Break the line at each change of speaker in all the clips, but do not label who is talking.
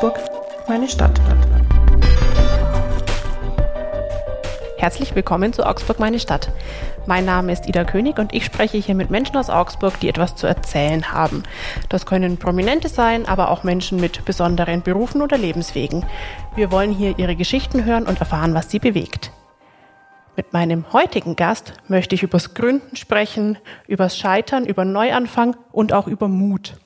Augsburg, meine Stadt. Herzlich willkommen zu Augsburg, meine Stadt. Mein Name ist Ida König und ich spreche hier mit Menschen aus Augsburg, die etwas zu erzählen haben. Das können Prominente sein, aber auch Menschen mit besonderen Berufen oder Lebenswegen. Wir wollen hier ihre Geschichten hören und erfahren, was sie bewegt. Mit meinem heutigen Gast möchte ich übers Gründen sprechen, übers Scheitern, über Neuanfang und auch über Mut.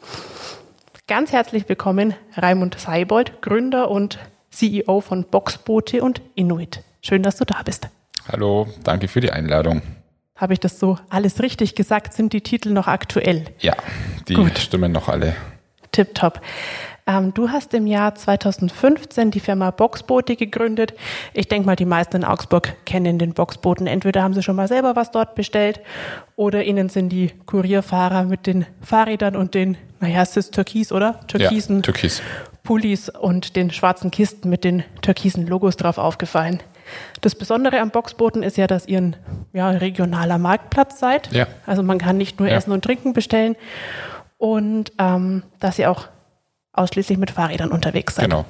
Ganz herzlich willkommen, Raimund Seibold, Gründer und CEO von Boxboote und Inuit. Schön, dass du da bist.
Hallo, danke für die Einladung.
Habe ich das so alles richtig gesagt? Sind die Titel noch aktuell?
Ja, die Gut. stimmen noch alle.
Tipptopp. Ähm, du hast im Jahr 2015 die Firma Boxboote gegründet. Ich denke mal, die meisten in Augsburg kennen den Boxbooten. Entweder haben sie schon mal selber was dort bestellt oder ihnen sind die Kurierfahrer mit den Fahrrädern und den, naja, es ist Türkis, oder?
Türkisen. Ja, Türkis.
Pullis und den schwarzen Kisten mit den türkisen Logos drauf aufgefallen. Das Besondere am Boxbooten ist ja, dass ihr ein ja, regionaler Marktplatz seid. Ja. Also man kann nicht nur ja. Essen und Trinken bestellen und ähm, dass ihr auch ausschließlich mit Fahrrädern unterwegs seid.
Genau,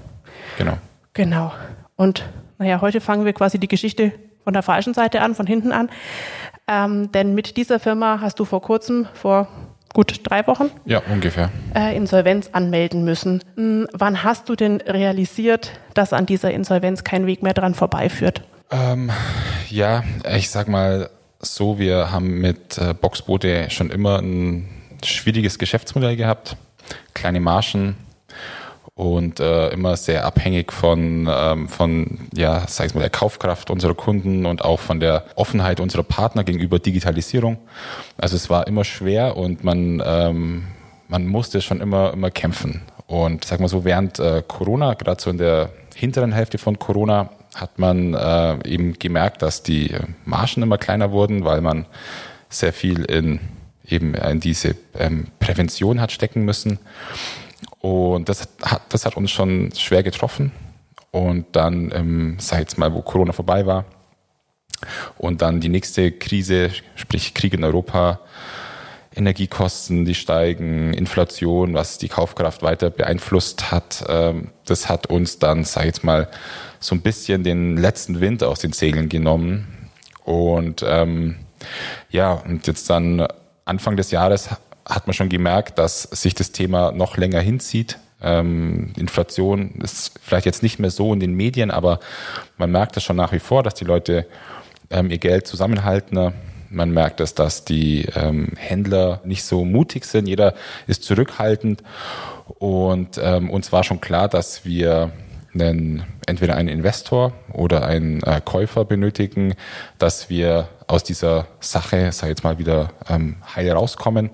genau.
Genau. Und naja, heute fangen wir quasi die Geschichte von der falschen Seite an, von hinten an. Ähm, denn mit dieser Firma hast du vor kurzem, vor gut drei Wochen?
Ja, ungefähr.
Äh, Insolvenz anmelden müssen. Hm, wann hast du denn realisiert, dass an dieser Insolvenz kein Weg mehr dran vorbeiführt?
Ähm, ja, ich sag mal so, wir haben mit äh, Boxboote schon immer ein schwieriges Geschäftsmodell gehabt. Kleine Margen, und äh, immer sehr abhängig von, ähm, von ja, sag ich mal, der Kaufkraft unserer Kunden und auch von der Offenheit unserer Partner gegenüber Digitalisierung. Also es war immer schwer und man, ähm, man musste schon immer, immer kämpfen. Und sag mal so, während äh, Corona, gerade so in der hinteren Hälfte von Corona, hat man äh, eben gemerkt, dass die Margen immer kleiner wurden, weil man sehr viel in eben in diese ähm, Prävention hat stecken müssen. Und das hat, das hat uns schon schwer getroffen. Und dann, ähm, sag ich jetzt mal, wo Corona vorbei war und dann die nächste Krise, sprich Krieg in Europa, Energiekosten, die steigen, Inflation, was die Kaufkraft weiter beeinflusst hat, ähm, das hat uns dann, sag ich jetzt mal, so ein bisschen den letzten Wind aus den Segeln genommen. Und ähm, ja, und jetzt dann Anfang des Jahres hat man schon gemerkt, dass sich das Thema noch länger hinzieht. Ähm, Inflation ist vielleicht jetzt nicht mehr so in den Medien, aber man merkt das schon nach wie vor, dass die Leute ähm, ihr Geld zusammenhalten. Man merkt es, dass die ähm, Händler nicht so mutig sind. Jeder ist zurückhaltend. Und ähm, uns war schon klar, dass wir einen, entweder einen Investor oder einen äh, Käufer benötigen, dass wir aus dieser Sache, sag ich jetzt mal, wieder ähm, heil rauskommen.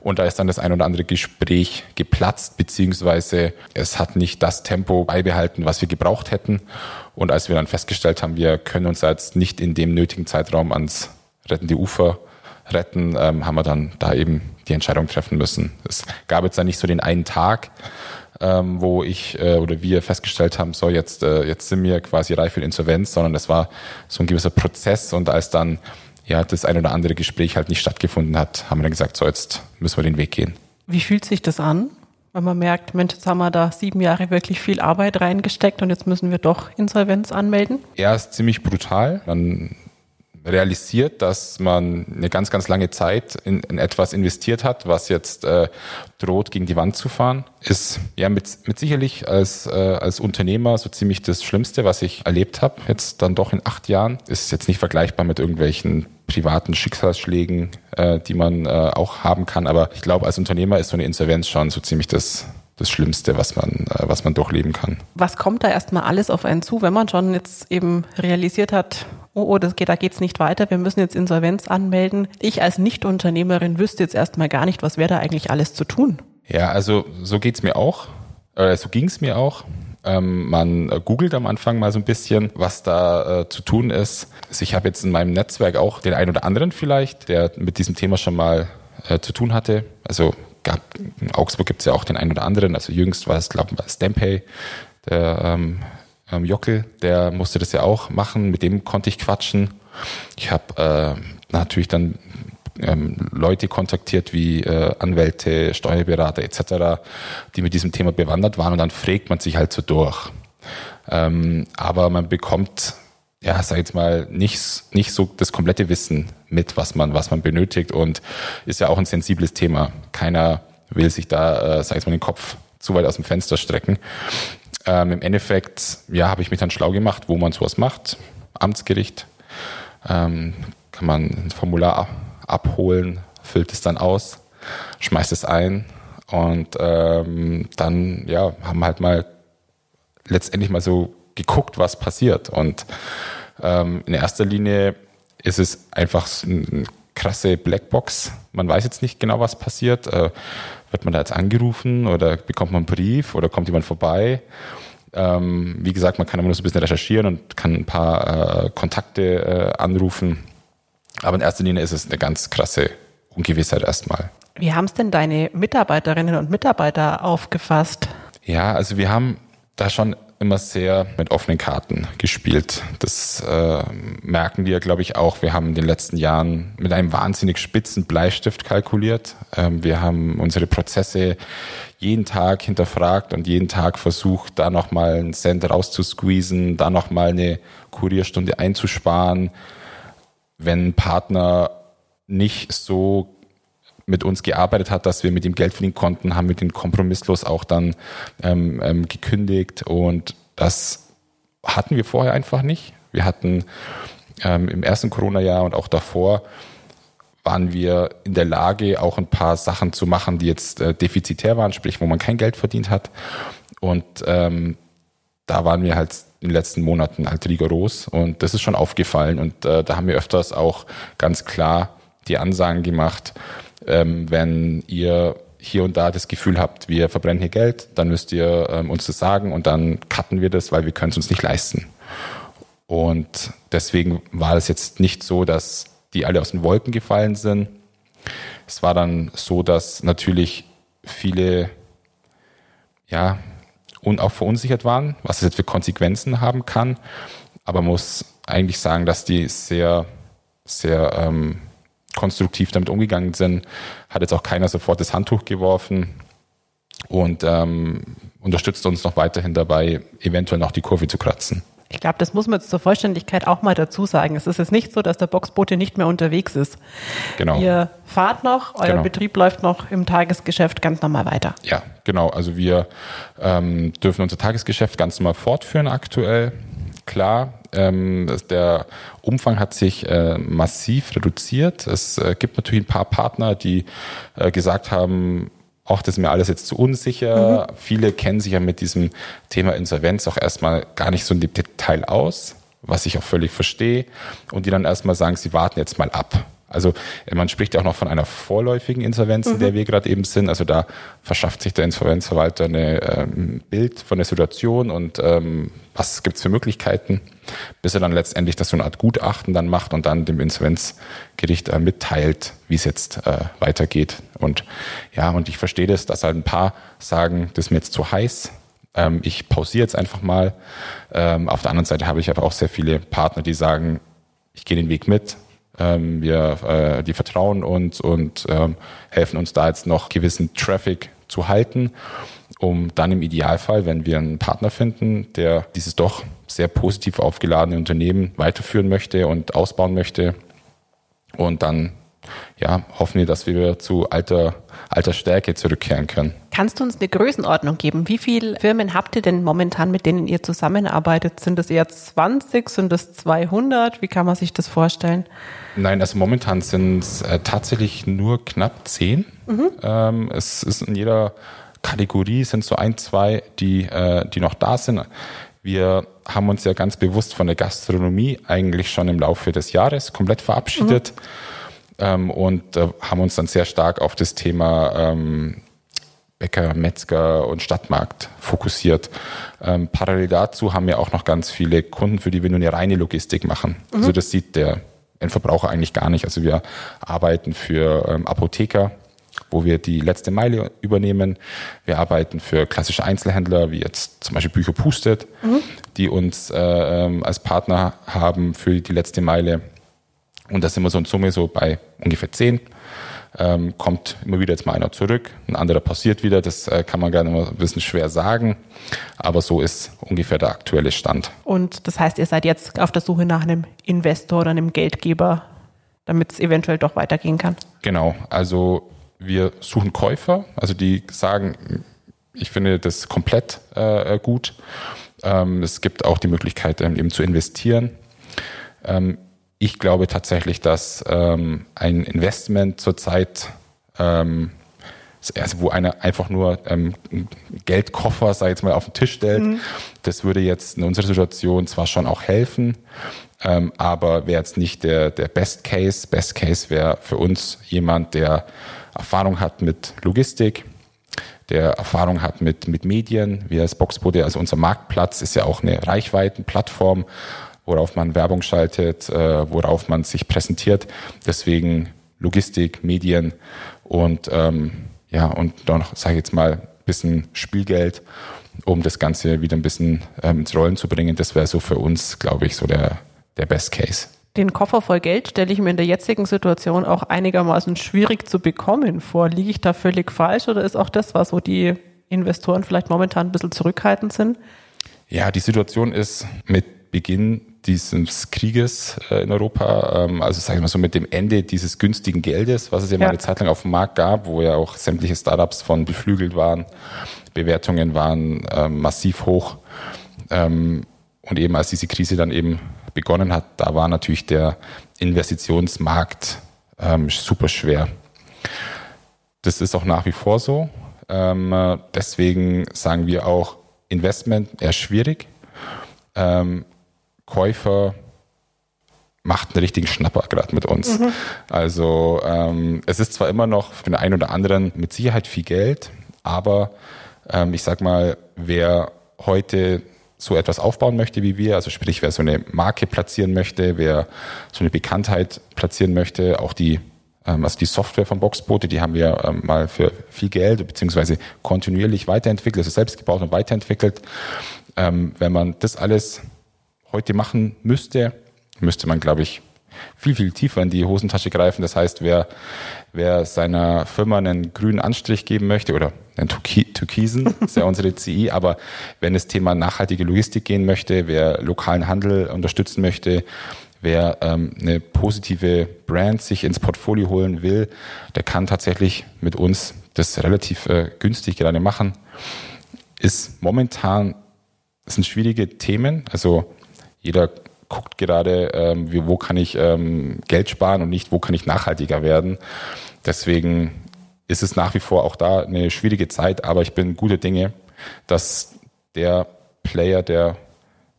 Und da ist dann das ein oder andere Gespräch geplatzt, beziehungsweise es hat nicht das Tempo beibehalten, was wir gebraucht hätten. Und als wir dann festgestellt haben, wir können uns jetzt nicht in dem nötigen Zeitraum ans rettende Ufer retten, ähm, haben wir dann da eben die Entscheidung treffen müssen. Es gab jetzt dann nicht so den einen Tag, ähm, wo ich äh, oder wir festgestellt haben, so jetzt, äh, jetzt sind wir quasi reif für Insolvenz, sondern es war so ein gewisser Prozess und als dann ja, das ein oder andere Gespräch halt nicht stattgefunden hat, haben wir dann gesagt, so jetzt müssen wir den Weg gehen.
Wie fühlt sich das an, wenn man merkt, Mensch, jetzt haben wir da sieben Jahre wirklich viel Arbeit reingesteckt und jetzt müssen wir doch Insolvenz anmelden?
Ja, ist ziemlich brutal. Dann realisiert, dass man eine ganz, ganz lange Zeit in, in etwas investiert hat, was jetzt äh, droht, gegen die Wand zu fahren, ist ja mit, mit sicherlich als, äh, als Unternehmer so ziemlich das Schlimmste, was ich erlebt habe. Jetzt dann doch in acht Jahren. Ist jetzt nicht vergleichbar mit irgendwelchen privaten Schicksalsschlägen, äh, die man äh, auch haben kann. Aber ich glaube, als Unternehmer ist so eine Insolvenz schon so ziemlich das das Schlimmste, was man, äh, was man durchleben kann.
Was kommt da erstmal alles auf einen zu, wenn man schon jetzt eben realisiert hat, oh, oh, das geht, da geht's nicht weiter, wir müssen jetzt Insolvenz anmelden. Ich als Nichtunternehmerin wüsste jetzt erstmal gar nicht, was wäre da eigentlich alles zu tun.
Ja, also so geht's mir auch. Äh, so ging's mir auch. Ähm, man googelt am Anfang mal so ein bisschen, was da äh, zu tun ist. Also ich habe jetzt in meinem Netzwerk auch den einen oder anderen vielleicht, der mit diesem Thema schon mal äh, zu tun hatte. Also gab, in Augsburg gibt es ja auch den einen oder anderen, also jüngst war es, glaube ich, Stampay, der ähm, ähm, Jockel, der musste das ja auch machen, mit dem konnte ich quatschen. Ich habe äh, natürlich dann ähm, Leute kontaktiert wie äh, Anwälte, Steuerberater etc., die mit diesem Thema bewandert waren und dann fragt man sich halt so durch. Ähm, aber man bekommt, ja, sag jetzt mal, nicht, nicht so das komplette Wissen mit, was man, was man benötigt und ist ja auch ein sensibles Thema. Keiner will sich da, äh, sag jetzt mal, den Kopf zu weit aus dem Fenster strecken. Ähm, Im Endeffekt, ja, habe ich mich dann schlau gemacht, wo man sowas macht. Amtsgericht. Ähm, kann man ein Formular abholen, füllt es dann aus, schmeißt es ein und ähm, dann ja, haben halt mal letztendlich mal so geguckt, was passiert. Und ähm, in erster Linie ist es einfach eine krasse Blackbox. Man weiß jetzt nicht genau, was passiert. Äh, wird man da jetzt angerufen oder bekommt man einen Brief oder kommt jemand vorbei? Ähm, wie gesagt, man kann immer nur so ein bisschen recherchieren und kann ein paar äh, Kontakte äh, anrufen. Aber in erster Linie ist es eine ganz krasse Ungewissheit erstmal.
Wie haben es denn deine Mitarbeiterinnen und Mitarbeiter aufgefasst?
Ja, also wir haben da schon immer sehr mit offenen Karten gespielt. Das äh, merken wir, glaube ich, auch. Wir haben in den letzten Jahren mit einem wahnsinnig spitzen Bleistift kalkuliert. Ähm, wir haben unsere Prozesse jeden Tag hinterfragt und jeden Tag versucht, da nochmal einen Cent rauszusqueezen, da nochmal eine Kurierstunde einzusparen. Wenn Partner nicht so mit uns gearbeitet hat, dass wir mit ihm Geld verdienen konnten, haben wir den kompromisslos auch dann ähm, ähm, gekündigt und das hatten wir vorher einfach nicht. Wir hatten ähm, im ersten Corona-Jahr und auch davor waren wir in der Lage, auch ein paar Sachen zu machen, die jetzt äh, defizitär waren, sprich, wo man kein Geld verdient hat. Und ähm, da waren wir halt in den letzten Monaten halt rigoros und das ist schon aufgefallen und äh, da haben wir öfters auch ganz klar die Ansagen gemacht, ähm, wenn ihr hier und da das Gefühl habt, wir verbrennen hier Geld, dann müsst ihr ähm, uns das sagen und dann cutten wir das, weil wir können es uns nicht leisten. Und deswegen war es jetzt nicht so, dass die alle aus den Wolken gefallen sind. Es war dann so, dass natürlich viele ja und auch verunsichert waren, was es jetzt für Konsequenzen haben kann. Aber man muss eigentlich sagen, dass die sehr, sehr ähm, konstruktiv damit umgegangen sind. Hat jetzt auch keiner sofort das Handtuch geworfen und ähm, unterstützt uns noch weiterhin dabei, eventuell noch die Kurve zu kratzen.
Ich glaube, das muss man jetzt zur Vollständigkeit auch mal dazu sagen. Es ist jetzt nicht so, dass der Boxbote nicht mehr unterwegs ist.
Genau.
Ihr fahrt noch, euer genau. Betrieb läuft noch im Tagesgeschäft ganz normal weiter.
Ja, genau. Also wir ähm, dürfen unser Tagesgeschäft ganz normal fortführen aktuell klar, ähm, der Umfang hat sich äh, massiv reduziert. Es äh, gibt natürlich ein paar Partner, die äh, gesagt haben, auch das ist mir alles jetzt zu unsicher. Mhm. Viele kennen sich ja mit diesem Thema Insolvenz auch erstmal gar nicht so in dem Detail aus, was ich auch völlig verstehe. Und die dann erstmal sagen, sie warten jetzt mal ab. Also man spricht ja auch noch von einer vorläufigen Insolvenz, in der mhm. wir gerade eben sind. Also da verschafft sich der Insolvenzverwalter ein ähm, Bild von der Situation und ähm, was gibt's für Möglichkeiten, bis er dann letztendlich das so eine Art Gutachten dann macht und dann dem Insolvenzgericht äh, mitteilt, wie es jetzt äh, weitergeht. Und ja, und ich verstehe das, dass halt ein paar sagen, das ist mir jetzt zu heiß. Ähm, ich pausiere jetzt einfach mal. Ähm, auf der anderen Seite habe ich aber auch sehr viele Partner, die sagen, ich gehe den Weg mit, ähm, wir, äh, die vertrauen uns und ähm, helfen uns da jetzt noch gewissen Traffic zu halten, um dann im Idealfall, wenn wir einen Partner finden, der dieses doch sehr positiv aufgeladene Unternehmen weiterführen möchte und ausbauen möchte und dann ja, hoffen wir, dass wir zu alter, alter Stärke zurückkehren können.
Kannst du uns eine Größenordnung geben? Wie viele Firmen habt ihr denn momentan, mit denen ihr zusammenarbeitet? Sind das eher 20? Sind das 200? Wie kann man sich das vorstellen?
Nein, also momentan sind es äh, tatsächlich nur knapp 10. Mhm. Ähm, es ist in jeder Kategorie sind so ein, zwei, die, äh, die noch da sind. Wir haben uns ja ganz bewusst von der Gastronomie eigentlich schon im Laufe des Jahres komplett verabschiedet. Mhm ähm, und äh, haben uns dann sehr stark auf das Thema ähm, Bäcker, Metzger und Stadtmarkt fokussiert. Ähm, parallel dazu haben wir auch noch ganz viele Kunden, für die wir nur eine reine Logistik machen. Mhm. Also das sieht der Endverbraucher eigentlich gar nicht. Also wir arbeiten für ähm, Apotheker, wo wir die letzte Meile übernehmen. Wir arbeiten für klassische Einzelhändler, wie jetzt zum Beispiel Bücher Pustet, mhm. die uns äh, ähm, als Partner haben für die letzte Meile. Und da sind wir so in Summe so bei ungefähr 10. Ähm, kommt immer wieder jetzt mal einer zurück, ein anderer passiert wieder. Das äh, kann man gerne mal ein bisschen schwer sagen. Aber so ist ungefähr der aktuelle Stand.
Und das heißt, ihr seid jetzt auf der Suche nach einem Investor oder einem Geldgeber, damit es eventuell doch weitergehen kann?
Genau. Also wir suchen Käufer, also die sagen, ich finde das komplett äh, gut. Ähm, es gibt auch die Möglichkeit, ähm, eben zu investieren. Ähm, ich glaube tatsächlich, dass ähm, ein Investment zurzeit, ähm, also wo einer einfach nur ähm, Geldkoffer, sei jetzt mal, auf den Tisch stellt, mhm. das würde jetzt in unserer Situation zwar schon auch helfen, ähm, aber wäre jetzt nicht der, der Best Case. Best Case wäre für uns jemand, der Erfahrung hat mit Logistik, der Erfahrung hat mit, mit Medien. Wir als Boxbode, also unser Marktplatz ist ja auch eine Reichweitenplattform, worauf man Werbung schaltet, äh, worauf man sich präsentiert. Deswegen Logistik, Medien und ähm, ja, und dann noch, sage ich jetzt mal, bisschen Spielgeld, um das Ganze wieder ein bisschen ähm, ins Rollen zu bringen. Das wäre so für uns, glaube ich, so der, der Best Case.
Den Koffer voll Geld stelle ich mir in der jetzigen Situation auch einigermaßen schwierig zu bekommen vor. Liege ich da völlig falsch oder ist auch das was, wo die Investoren vielleicht momentan ein bisschen zurückhaltend sind?
Ja, die Situation ist mit Beginn dieses Krieges äh, in Europa, ähm, also sagen wir mal so mit dem Ende dieses günstigen Geldes, was es ja, ja. mal eine Zeit lang auf dem Markt gab, wo ja auch sämtliche Startups von beflügelt waren, Bewertungen waren ähm, massiv hoch. Ähm, und eben als diese Krise dann eben begonnen hat, da war natürlich der Investitionsmarkt super schwer. Das ist auch nach wie vor so. Ähm, deswegen sagen wir auch, Investment eher schwierig. Ähm, Käufer macht einen richtigen Schnapper gerade mit uns. Mhm. Also ähm, es ist zwar immer noch für den einen oder anderen mit Sicherheit viel Geld, aber ähm, ich sag mal, wer heute so etwas aufbauen möchte wie wir, also sprich, wer so eine Marke platzieren möchte, wer so eine Bekanntheit platzieren möchte, auch die ähm, also die Software von Boxboote, die haben wir ähm, mal für viel Geld beziehungsweise kontinuierlich weiterentwickelt, also selbst gebaut und weiterentwickelt. Ähm, wenn man das alles heute machen müsste, müsste man, glaube ich, viel, viel tiefer in die Hosentasche greifen. Das heißt, wer, wer seiner Firma einen grünen Anstrich geben möchte oder einen Türkisen, ist ja unsere CI, aber wenn das Thema nachhaltige Logistik gehen möchte, wer lokalen Handel unterstützen möchte, wer ähm, eine positive Brand sich ins Portfolio holen will, der kann tatsächlich mit uns das relativ äh, günstig gerade machen. Ist momentan, sind schwierige Themen, also jeder guckt gerade, ähm, wie, wo kann ich ähm, Geld sparen und nicht, wo kann ich nachhaltiger werden. Deswegen ist es nach wie vor auch da eine schwierige Zeit, aber ich bin gute Dinge, dass der Player, der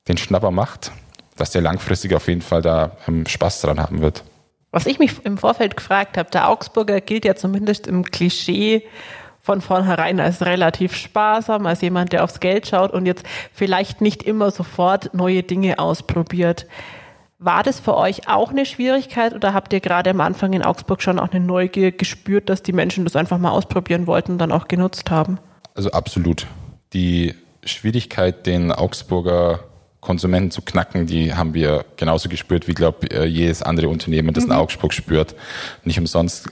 den Schnapper macht, dass der langfristig auf jeden Fall da ähm, Spaß dran haben wird.
Was ich mich im Vorfeld gefragt habe, der Augsburger gilt ja zumindest im Klischee von vornherein als relativ sparsam, als jemand, der aufs Geld schaut und jetzt vielleicht nicht immer sofort neue Dinge ausprobiert. War das für euch auch eine Schwierigkeit oder habt ihr gerade am Anfang in Augsburg schon auch eine Neugier gespürt, dass die Menschen das einfach mal ausprobieren wollten und dann auch genutzt haben?
Also absolut. Die Schwierigkeit, den Augsburger Konsumenten zu knacken, die haben wir genauso gespürt wie, glaube äh, jedes andere Unternehmen, das mhm. in Augsburg spürt. Nicht umsonst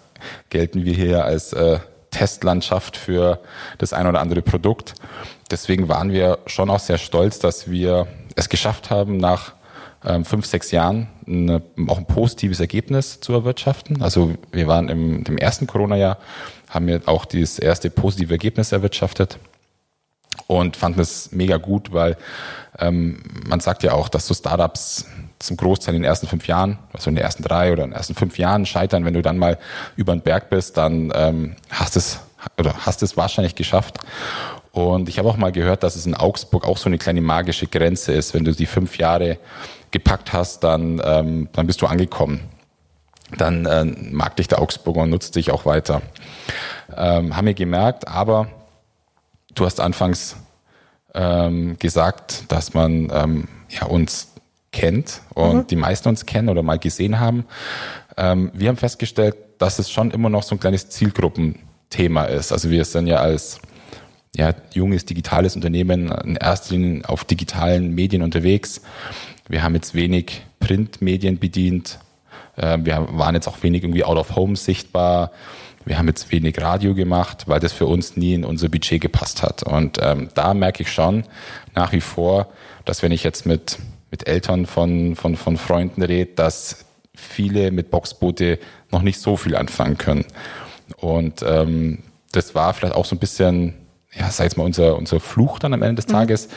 gelten wir hier als äh, Testlandschaft für das ein oder andere Produkt. Deswegen waren wir schon auch sehr stolz, dass wir es geschafft haben, nach ähm, fünf, sechs Jahren eine, auch ein positives Ergebnis zu erwirtschaften. Also wir waren im, im ersten Corona-Jahr, haben wir auch dieses erste positive Ergebnis erwirtschaftet und fanden es mega gut, weil ähm, man sagt ja auch, dass so Startups zum Großteil in den ersten fünf Jahren, also in den ersten drei oder in den ersten fünf Jahren scheitern. Wenn du dann mal über den Berg bist, dann ähm, hast es oder hast es wahrscheinlich geschafft. Und ich habe auch mal gehört, dass es in Augsburg auch so eine kleine magische Grenze ist. Wenn du die fünf Jahre gepackt hast, dann, ähm, dann bist du angekommen. Dann äh, mag dich der Augsburger und nutzt dich auch weiter. Ähm, haben wir gemerkt, aber du hast anfangs ähm, gesagt, dass man ähm, ja, uns kennt und mhm. die meisten uns kennen oder mal gesehen haben. Ähm, wir haben festgestellt, dass es schon immer noch so ein kleines Zielgruppenthema ist. Also wir sind ja als ja, junges digitales Unternehmen in erster Linie auf digitalen Medien unterwegs. Wir haben jetzt wenig Printmedien bedient. Äh, wir waren jetzt auch wenig irgendwie out of home sichtbar. Wir haben jetzt wenig Radio gemacht, weil das für uns nie in unser Budget gepasst hat. Und ähm, da merke ich schon nach wie vor, dass wenn ich jetzt mit, mit Eltern von, von, von Freunden rede, dass viele mit Boxboote noch nicht so viel anfangen können. Und ähm, das war vielleicht auch so ein bisschen, ja, sag jetzt mal, unser, unser Fluch dann am Ende des mhm. Tages,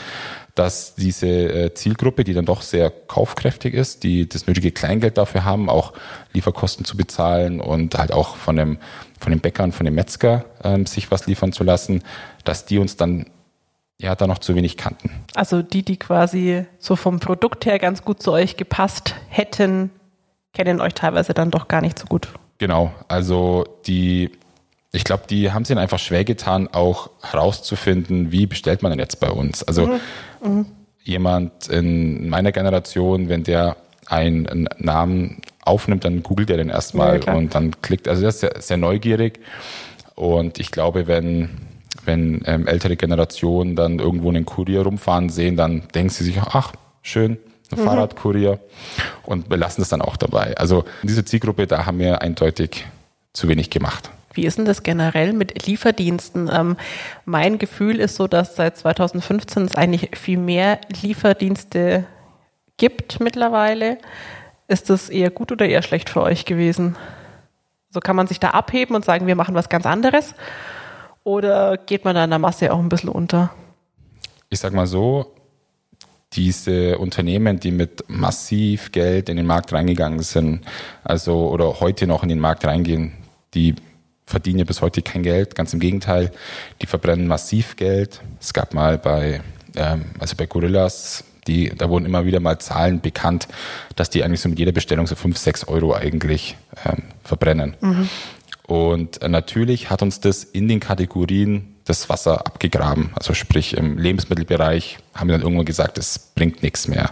dass diese äh, Zielgruppe, die dann doch sehr kaufkräftig ist, die das nötige Kleingeld dafür haben, auch Lieferkosten zu bezahlen und halt auch von dem, von den Bäckern, von dem Metzger ähm, sich was liefern zu lassen, dass die uns dann ja da noch zu wenig kannten.
Also die, die quasi so vom Produkt her ganz gut zu euch gepasst hätten, kennen euch teilweise dann doch gar nicht so gut.
Genau, also die ich glaube, die haben es ihnen einfach schwer getan, auch herauszufinden, wie bestellt man denn jetzt bei uns. Also mhm. Mhm. jemand in meiner Generation, wenn der einen Namen aufnimmt, dann googelt er den erstmal ja, und dann klickt. Also der ist sehr, sehr neugierig. Und ich glaube, wenn, wenn ähm, ältere Generationen dann irgendwo einen Kurier rumfahren sehen, dann denken sie sich, ach, schön, ein mhm. Fahrradkurier und belassen es dann auch dabei. Also diese Zielgruppe, da haben wir eindeutig zu wenig gemacht.
Wie ist denn das generell mit Lieferdiensten? Ähm, mein Gefühl ist so, dass seit 2015 es eigentlich viel mehr Lieferdienste gibt mittlerweile. Ist das eher gut oder eher schlecht für euch gewesen? So kann man sich da abheben und sagen, wir machen was ganz anderes? Oder geht man da in der Masse auch ein bisschen unter?
Ich sag mal so, diese Unternehmen, die mit massiv Geld in den Markt reingegangen sind, also oder heute noch in den Markt reingehen, die verdienen ja bis heute kein Geld. Ganz im Gegenteil, die verbrennen massiv Geld. Es gab mal bei, ähm, also bei Gorillas, die, da wurden immer wieder mal Zahlen bekannt, dass die eigentlich so mit jeder Bestellung so fünf, sechs Euro eigentlich ähm, verbrennen. Mhm. Und äh, natürlich hat uns das in den Kategorien das Wasser abgegraben. Also sprich im Lebensmittelbereich haben wir dann irgendwann gesagt, es bringt nichts mehr.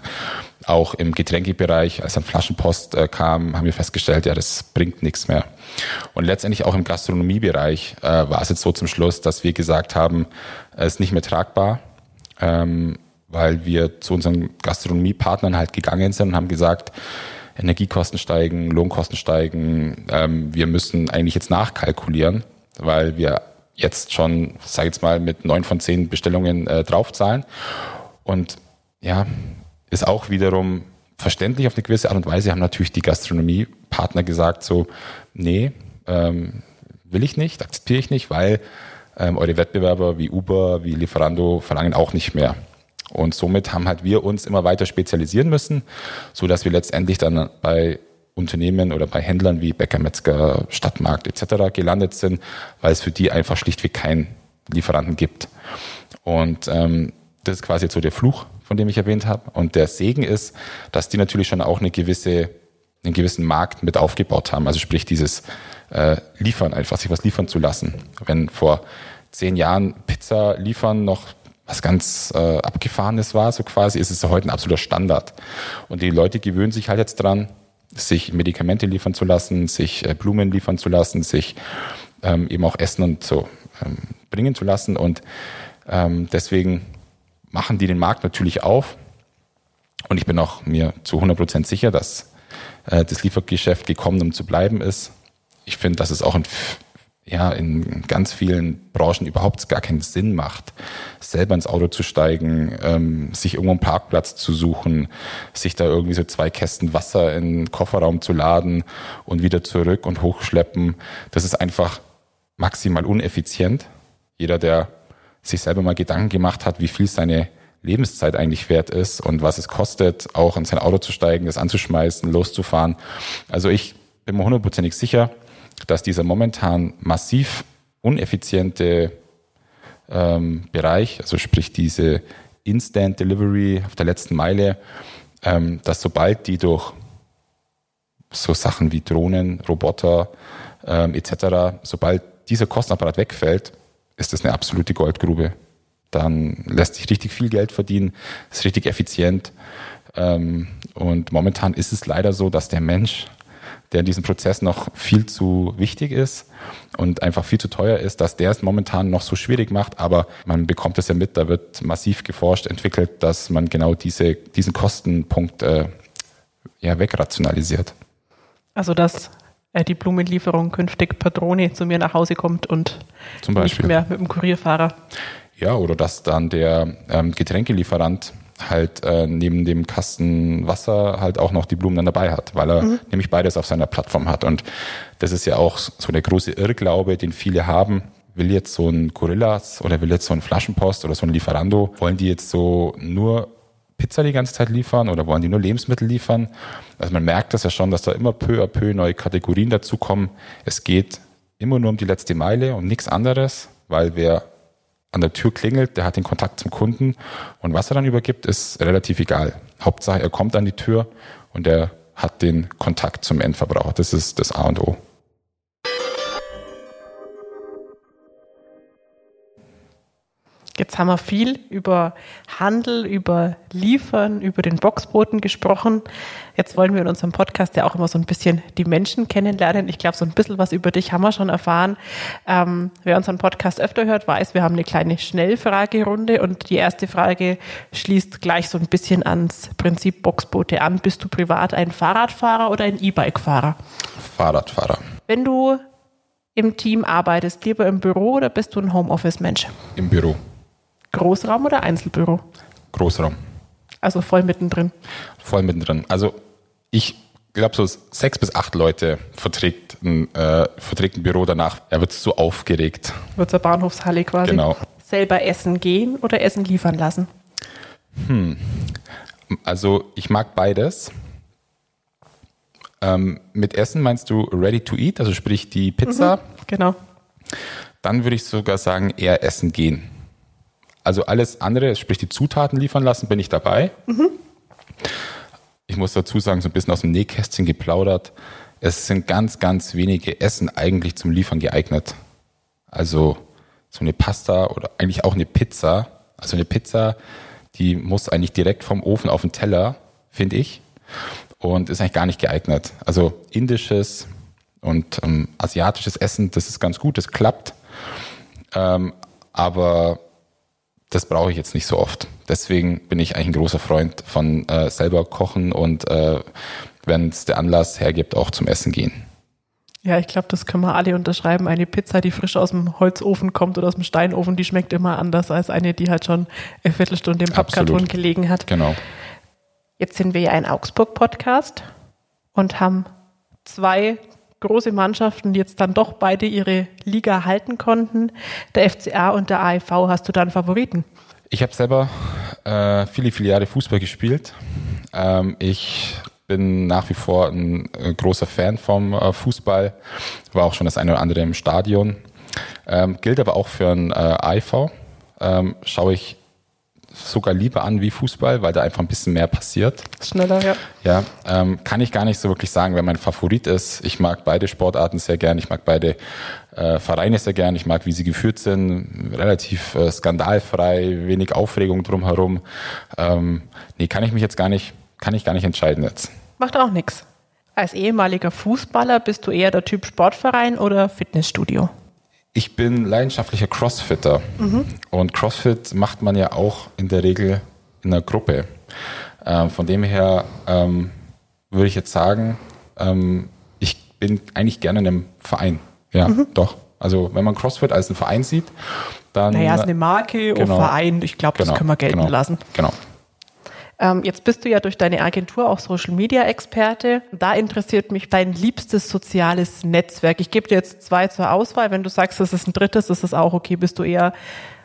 Auch im Getränkebereich, als dann Flaschenpost äh, kam, haben wir festgestellt, ja, das bringt nichts mehr. Und letztendlich auch im Gastronomiebereich äh, war es jetzt so zum Schluss, dass wir gesagt haben, es ist nicht mehr tragbar, ähm, weil wir zu unseren Gastronomiepartnern halt gegangen sind und haben gesagt, Energiekosten steigen, Lohnkosten steigen, ähm, wir müssen eigentlich jetzt nachkalkulieren, weil wir jetzt schon, sag ich jetzt mal, mit neun von zehn Bestellungen äh, draufzahlen. Und ja, ist auch wiederum verständlich auf eine gewisse Art und Weise, haben natürlich die Gastronomiepartner gesagt, so, nee, ähm, will ich nicht, akzeptiere ich nicht, weil ähm, eure Wettbewerber wie Uber, wie Lieferando verlangen auch nicht mehr. Und somit haben halt wir uns immer weiter spezialisieren müssen, so dass wir letztendlich dann bei Unternehmen oder bei Händlern wie Bäcker, Metzger, Stadtmarkt etc. gelandet sind, weil es für die einfach schlichtweg keinen Lieferanten gibt. Und ähm, das ist quasi so der Fluch, von dem ich erwähnt habe. Und der Segen ist, dass die natürlich schon auch eine gewisse, einen gewissen Markt mit aufgebaut haben. Also sprich dieses äh, Liefern, einfach sich was liefern zu lassen. Wenn vor zehn Jahren Pizza liefern noch was ganz äh, abgefahrenes war, so quasi, ist es heute ein absoluter Standard. Und die Leute gewöhnen sich halt jetzt dran, sich Medikamente liefern zu lassen, sich äh, Blumen liefern zu lassen, sich ähm, eben auch Essen und so ähm, bringen zu lassen. Und ähm, deswegen machen die den Markt natürlich auf. Und ich bin auch mir zu 100 Prozent sicher, dass äh, das Liefergeschäft gekommen, um zu bleiben ist. Ich finde, dass es auch in ja, in ganz vielen Branchen überhaupt gar keinen Sinn macht, selber ins Auto zu steigen, ähm, sich irgendwo einen Parkplatz zu suchen, sich da irgendwie so zwei Kästen Wasser in den Kofferraum zu laden und wieder zurück und hochschleppen. Das ist einfach maximal uneffizient. Jeder, der sich selber mal Gedanken gemacht hat, wie viel seine Lebenszeit eigentlich wert ist und was es kostet, auch in sein Auto zu steigen, das anzuschmeißen, loszufahren. Also ich bin mir hundertprozentig sicher, dass dieser momentan massiv uneffiziente ähm, Bereich, also sprich diese Instant Delivery auf der letzten Meile, ähm, dass sobald die durch so Sachen wie Drohnen, Roboter ähm, etc., sobald dieser Kostenapparat wegfällt, ist das eine absolute Goldgrube. Dann lässt sich richtig viel Geld verdienen, ist richtig effizient. Ähm, und momentan ist es leider so, dass der Mensch der in diesem Prozess noch viel zu wichtig ist und einfach viel zu teuer ist, dass der es momentan noch so schwierig macht. Aber man bekommt es ja mit, da wird massiv geforscht, entwickelt, dass man genau diese, diesen Kostenpunkt äh, ja, wegrationalisiert.
Also dass äh, die Blumenlieferung künftig per Drohne zu mir nach Hause kommt und
Zum Beispiel.
nicht mehr mit dem Kurierfahrer.
Ja, oder dass dann der ähm, Getränkelieferant halt äh, neben dem Kasten Wasser halt auch noch die Blumen dann dabei hat, weil er nämlich beides auf seiner Plattform hat. Und das ist ja auch so der große Irrglaube, den viele haben. Will jetzt so ein Gorillas oder will jetzt so ein Flaschenpost oder so ein Lieferando, wollen die jetzt so nur Pizza die ganze Zeit liefern oder wollen die nur Lebensmittel liefern? Also man merkt das ja schon, dass da immer peu à peu neue Kategorien dazukommen. Es geht immer nur um die letzte Meile und nichts anderes, weil wer an der Tür klingelt, der hat den Kontakt zum Kunden und was er dann übergibt, ist relativ egal. Hauptsache, er kommt an die Tür und er hat den Kontakt zum Endverbraucher. Das ist das A und O.
Jetzt haben wir viel über Handel, über Liefern, über den Boxboten gesprochen. Jetzt wollen wir in unserem Podcast ja auch immer so ein bisschen die Menschen kennenlernen. Ich glaube, so ein bisschen was über dich haben wir schon erfahren. Ähm, wer unseren Podcast öfter hört, weiß, wir haben eine kleine Schnellfragerunde und die erste Frage schließt gleich so ein bisschen ans Prinzip Boxboote an. Bist du privat ein Fahrradfahrer oder ein E-Bike-Fahrer?
Fahrradfahrer
Wenn du im Team arbeitest, lieber im Büro oder bist du ein Homeoffice-Mensch?
im Büro,
Großraum oder Einzelbüro?
Großraum,
Also voll mittendrin.
voll mittendrin. Also ich glaube, so sechs bis acht Leute verträgt ein, äh, verträgt ein Büro danach. Er wird so aufgeregt.
Wird zur Bahnhofshalle quasi.
Genau.
Selber essen gehen oder Essen liefern lassen?
Also ich mag beides. Ähm, mit Essen meinst du ready to eat, also sprich die Pizza.
Genau.
Dann würde ich sogar sagen, eher essen gehen. Also alles andere, sprich die Zutaten liefern lassen, bin ich dabei. Ich muss dazu sagen, so ein bisschen aus dem Nähkästchen geplaudert. Es sind ganz, ganz wenige Essen eigentlich zum Liefern geeignet. Also so eine Pasta oder eigentlich auch eine Pizza. Also eine Pizza, die muss eigentlich direkt vom Ofen auf den Teller, finde ich. Und ist eigentlich gar nicht geeignet. Also indisches und ähm, asiatisches Essen, das ist ganz gut, das klappt. Ähm, aber das brauche ich jetzt nicht so oft. Deswegen bin ich eigentlich ein großer Freund von äh, selber kochen und äh, wenn es der Anlass hergibt, auch zum Essen gehen.
Ja, ich glaube, das können wir alle unterschreiben. Eine Pizza, die frisch aus dem Holzofen kommt oder aus dem Steinofen, die schmeckt immer anders als eine, die halt schon eine Viertelstunde im Pappkarton
Absolut.
gelegen hat.
Genau.
Jetzt sind wir ja ein Augsburg-Podcast und haben zwei große Mannschaften, die jetzt dann doch beide ihre Liga halten konnten. Der FCA und der AIV. Hast du da einen Favoriten?
Ich habe selber äh, viele, viele Jahre Fußball gespielt. Ähm, ich bin nach wie vor ein äh, großer Fan vom äh, Fußball, war auch schon das eine oder andere im Stadion. Ähm, gilt aber auch für ein äh, AIV. Ähm, schaue ich sogar lieber an wie Fußball, weil da einfach ein bisschen mehr passiert.
Schneller, ja.
Ja, ähm, kann ich gar nicht so wirklich sagen, wer mein Favorit ist. Ich mag beide Sportarten sehr gern. Ich mag beide äh, Vereine sehr gern. Ich mag, wie sie geführt sind. Relativ äh, skandalfrei, wenig Aufregung drumherum. Ähm, nee, kann ich mich jetzt gar nicht, kann ich gar nicht entscheiden jetzt.
Macht auch nichts. Als ehemaliger Fußballer bist du eher der Typ Sportverein oder Fitnessstudio?
Ich bin leidenschaftlicher Crossfitter. Und Crossfit macht man ja auch in der Regel in einer Gruppe. Ähm, von dem her ähm, würde ich jetzt sagen, ähm, ich bin eigentlich gerne in einem Verein. Ja, doch. Also wenn man CrossFit als einen Verein sieht, dann.
Naja, ist eine Marke
Genau.
und Verein. Ich glaube, das
Genau,
können wir gelten
genau,
lassen.
Genau.
Ähm, jetzt bist du ja durch deine Agentur auch Social Media Experte. Da interessiert mich dein liebstes soziales Netzwerk. Ich gebe dir jetzt zwei zur Auswahl. Wenn du sagst, das ist ein drittes, ist es auch okay. Bist du eher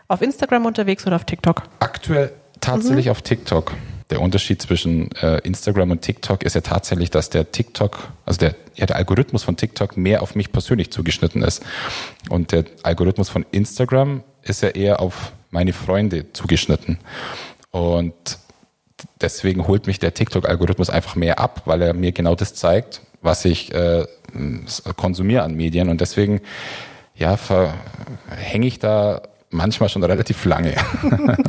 auf Instagram unterwegs oder auf TikTok?
Aktuell tatsächlich auf TikTok. Der Unterschied zwischen äh, Instagram und TikTok ist ja tatsächlich, dass der TikTok, also der, ja, der Algorithmus von TikTok mehr auf mich persönlich zugeschnitten ist. Und der Algorithmus von Instagram ist ja eher auf meine Freunde zugeschnitten. Und deswegen holt mich der TikTok-Algorithmus einfach mehr ab, weil er mir genau das zeigt, was ich äh, konsumiere an Medien. Und deswegen, ja, hänge ich da manchmal schon relativ lange.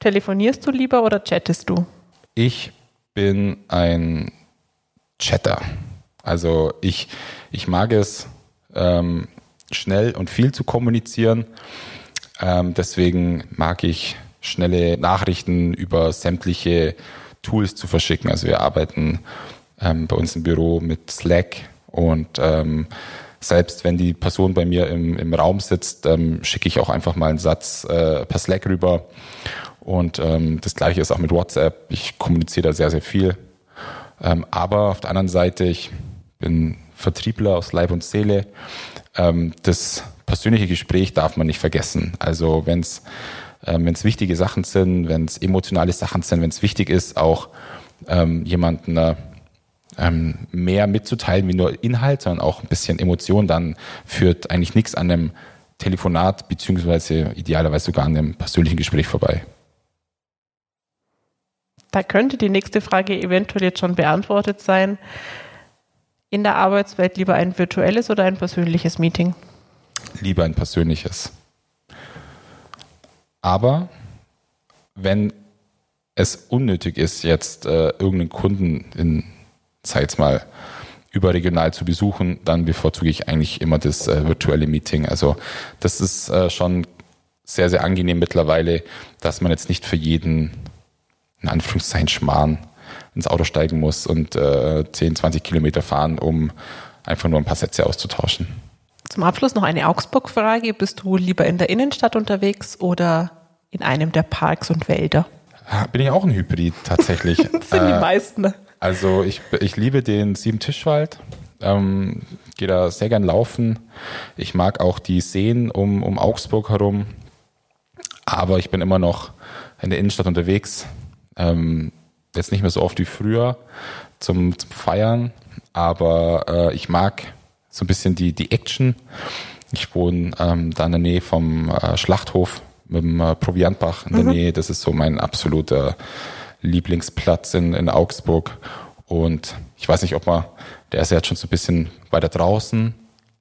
Telefonierst du lieber oder chattest du?
Ich bin ein Chatter. Also ich, ich mag es, ähm, schnell und viel zu kommunizieren. Ähm, deswegen mag ich schnelle Nachrichten über sämtliche Tools zu verschicken. Also wir arbeiten ähm, bei uns im Büro mit Slack und ähm, selbst wenn die Person bei mir im, im Raum sitzt, ähm, schicke ich auch einfach mal einen Satz äh, per Slack rüber. Und ähm, das gleiche ist auch mit WhatsApp. Ich kommuniziere da sehr, sehr viel. Ähm, aber auf der anderen Seite, ich bin Vertriebler aus Leib und Seele. Ähm, das persönliche Gespräch darf man nicht vergessen. Also wenn es ähm, wenn es wichtige Sachen sind, wenn es emotionale Sachen sind, wenn es wichtig ist, auch ähm, jemanden äh, ähm, mehr mitzuteilen wie nur Inhalt, sondern auch ein bisschen Emotion, dann führt eigentlich nichts an einem Telefonat beziehungsweise idealerweise sogar an einem persönlichen Gespräch vorbei.
Da könnte die nächste Frage eventuell jetzt schon beantwortet sein. In der Arbeitswelt lieber ein virtuelles oder ein persönliches Meeting?
Lieber ein persönliches. Aber wenn es unnötig ist, jetzt äh, irgendeinen Kunden in sei jetzt mal überregional zu besuchen, dann bevorzuge ich eigentlich immer das äh, virtuelle Meeting. Also das ist äh, schon sehr, sehr angenehm mittlerweile, dass man jetzt nicht für jeden, in Anführungszeichen, Schmarrn ins Auto steigen muss und äh, 10, 20 Kilometer fahren, um einfach nur ein paar Sätze auszutauschen.
Zum Abschluss noch eine Augsburg-Frage. Bist du lieber in der Innenstadt unterwegs oder in einem der Parks und Wälder?
Bin ich auch ein Hybrid tatsächlich.
das sind die äh, meisten.
Also ich, ich liebe den Sieben-Tischwald. Ähm, gehe da sehr gern laufen. Ich mag auch die Seen um, um Augsburg herum. Aber ich bin immer noch in der Innenstadt unterwegs. Ähm, jetzt nicht mehr so oft wie früher zum, zum Feiern. Aber äh, ich mag so ein bisschen die, die Action. Ich wohne ähm, da in der Nähe vom äh, Schlachthof mit dem äh, Proviantbach in der mhm. Nähe. Das ist so mein absoluter Lieblingsplatz in, in Augsburg. Und ich weiß nicht, ob man, der ist ja jetzt schon so ein bisschen weiter draußen,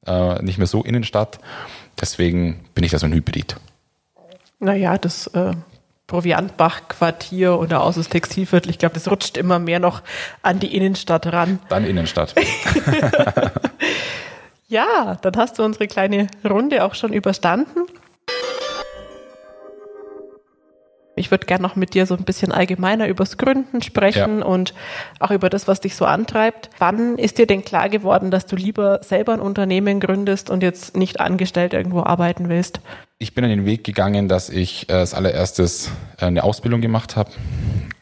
äh, nicht mehr so Innenstadt. Deswegen bin ich da so ein Hybrid.
Naja, das äh, Proviantbach-Quartier oder aus das Textilviertel, ich glaube, das rutscht immer mehr noch an die Innenstadt ran.
Dann Innenstadt.
ja, dann hast du unsere kleine Runde auch schon überstanden. Ich würde gerne noch mit dir so ein bisschen allgemeiner übers Gründen sprechen ja. und auch über das, was dich so antreibt. Wann ist dir denn klar geworden, dass du lieber selber ein Unternehmen gründest und jetzt nicht angestellt irgendwo arbeiten willst?
Ich bin an den Weg gegangen, dass ich äh, als allererstes äh, eine Ausbildung gemacht habe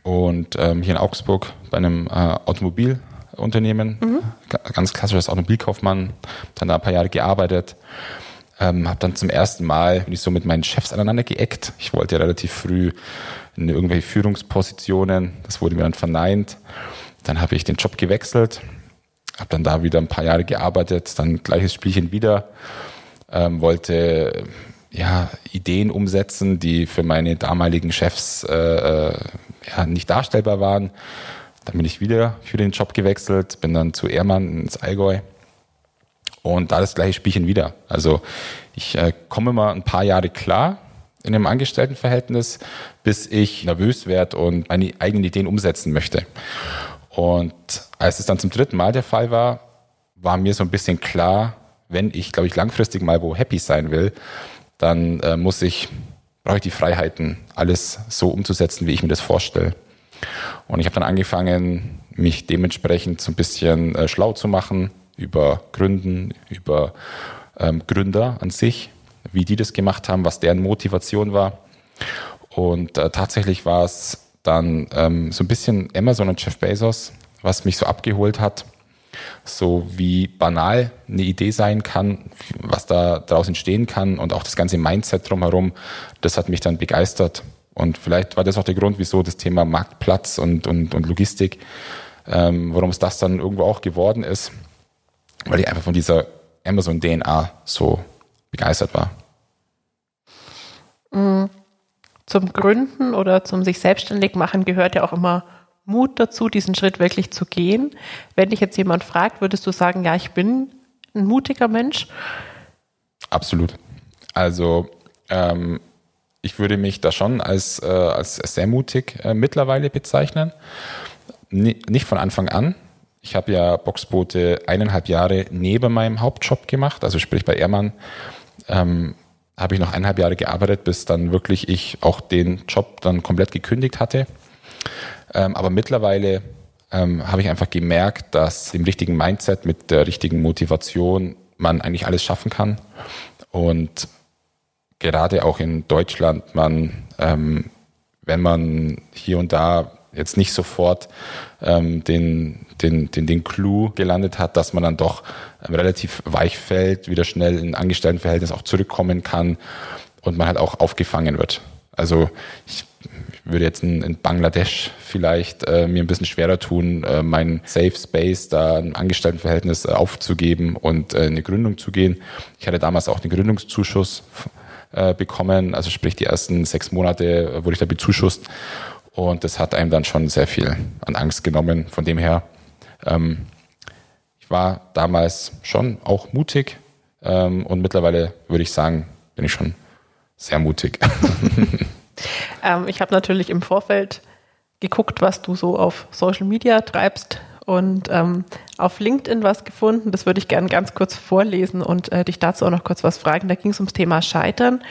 und ähm, hier in Augsburg bei einem äh, Automobilunternehmen, mhm. ganz klassisches Automobilkaufmann, dann da ein paar Jahre gearbeitet ähm, habe dann zum ersten Mal, bin ich so mit meinen Chefs aneinander geeckt. Ich wollte ja relativ früh in irgendwelche Führungspositionen. Das wurde mir dann verneint. Dann habe ich den Job gewechselt, habe dann da wieder ein paar Jahre gearbeitet, dann gleiches Spielchen wieder. Ähm, wollte ja, Ideen umsetzen, die für meine damaligen Chefs äh, äh, ja, nicht darstellbar waren. Dann bin ich wieder für den Job gewechselt, bin dann zu Ehrmann ins Allgäu und da das gleiche Spielchen wieder. Also ich äh, komme mal ein paar Jahre klar in einem Angestelltenverhältnis, bis ich nervös werde und meine eigenen Ideen umsetzen möchte. Und als es dann zum dritten Mal der Fall war, war mir so ein bisschen klar, wenn ich, glaube ich, langfristig mal wo happy sein will, dann äh, muss ich, brauche ich die Freiheiten, alles so umzusetzen, wie ich mir das vorstelle. Und ich habe dann angefangen, mich dementsprechend so ein bisschen äh, schlau zu machen, über Gründen, über ähm, Gründer an sich, wie die das gemacht haben, was deren Motivation war. Und äh, tatsächlich war es dann ähm, so ein bisschen Amazon und Jeff Bezos, was mich so abgeholt hat. So wie banal eine Idee sein kann, was da daraus entstehen kann und auch das ganze Mindset drumherum, das hat mich dann begeistert. Und vielleicht war das auch der Grund, wieso das Thema Marktplatz und, und, und Logistik, ähm, warum es das dann irgendwo auch geworden ist weil ich einfach von dieser Amazon-DNA so begeistert war.
Mhm. Zum Gründen oder zum sich selbstständig machen gehört ja auch immer Mut dazu, diesen Schritt wirklich zu gehen. Wenn dich jetzt jemand fragt, würdest du sagen, ja, ich bin ein mutiger Mensch?
Absolut. Also ähm, ich würde mich da schon als, äh, als sehr mutig äh, mittlerweile bezeichnen. N nicht von Anfang an, ich habe ja Boxboote eineinhalb Jahre neben meinem Hauptjob gemacht, also sprich bei Ehrmann ähm, habe ich noch eineinhalb Jahre gearbeitet, bis dann wirklich ich auch den Job dann komplett gekündigt hatte. Ähm, aber mittlerweile ähm, habe ich einfach gemerkt, dass im richtigen Mindset, mit der richtigen Motivation man eigentlich alles schaffen kann. Und gerade auch in Deutschland, man, ähm, wenn man hier und da jetzt nicht sofort ähm, den, den, den, den Clou gelandet hat, dass man dann doch ähm, relativ weich fällt, wieder schnell in Angestelltenverhältnis auch zurückkommen kann und man halt auch aufgefangen wird. Also ich würde jetzt in, in Bangladesch vielleicht äh, mir ein bisschen schwerer tun, äh, mein Safe Space da ein Angestelltenverhältnis aufzugeben und äh, in eine Gründung zu gehen. Ich hatte damals auch den Gründungszuschuss äh, bekommen, also sprich die ersten sechs Monate wurde ich da bezuschusst und das hat einem dann schon sehr viel an Angst genommen. Von dem her, ähm, ich war damals schon auch mutig ähm, und mittlerweile würde ich sagen, bin ich schon sehr mutig.
ähm, ich habe natürlich im Vorfeld geguckt, was du so auf Social Media treibst und ähm, auf LinkedIn was gefunden. Das würde ich gerne ganz kurz vorlesen und äh, dich dazu auch noch kurz was fragen. Da ging es ums Thema Scheitern.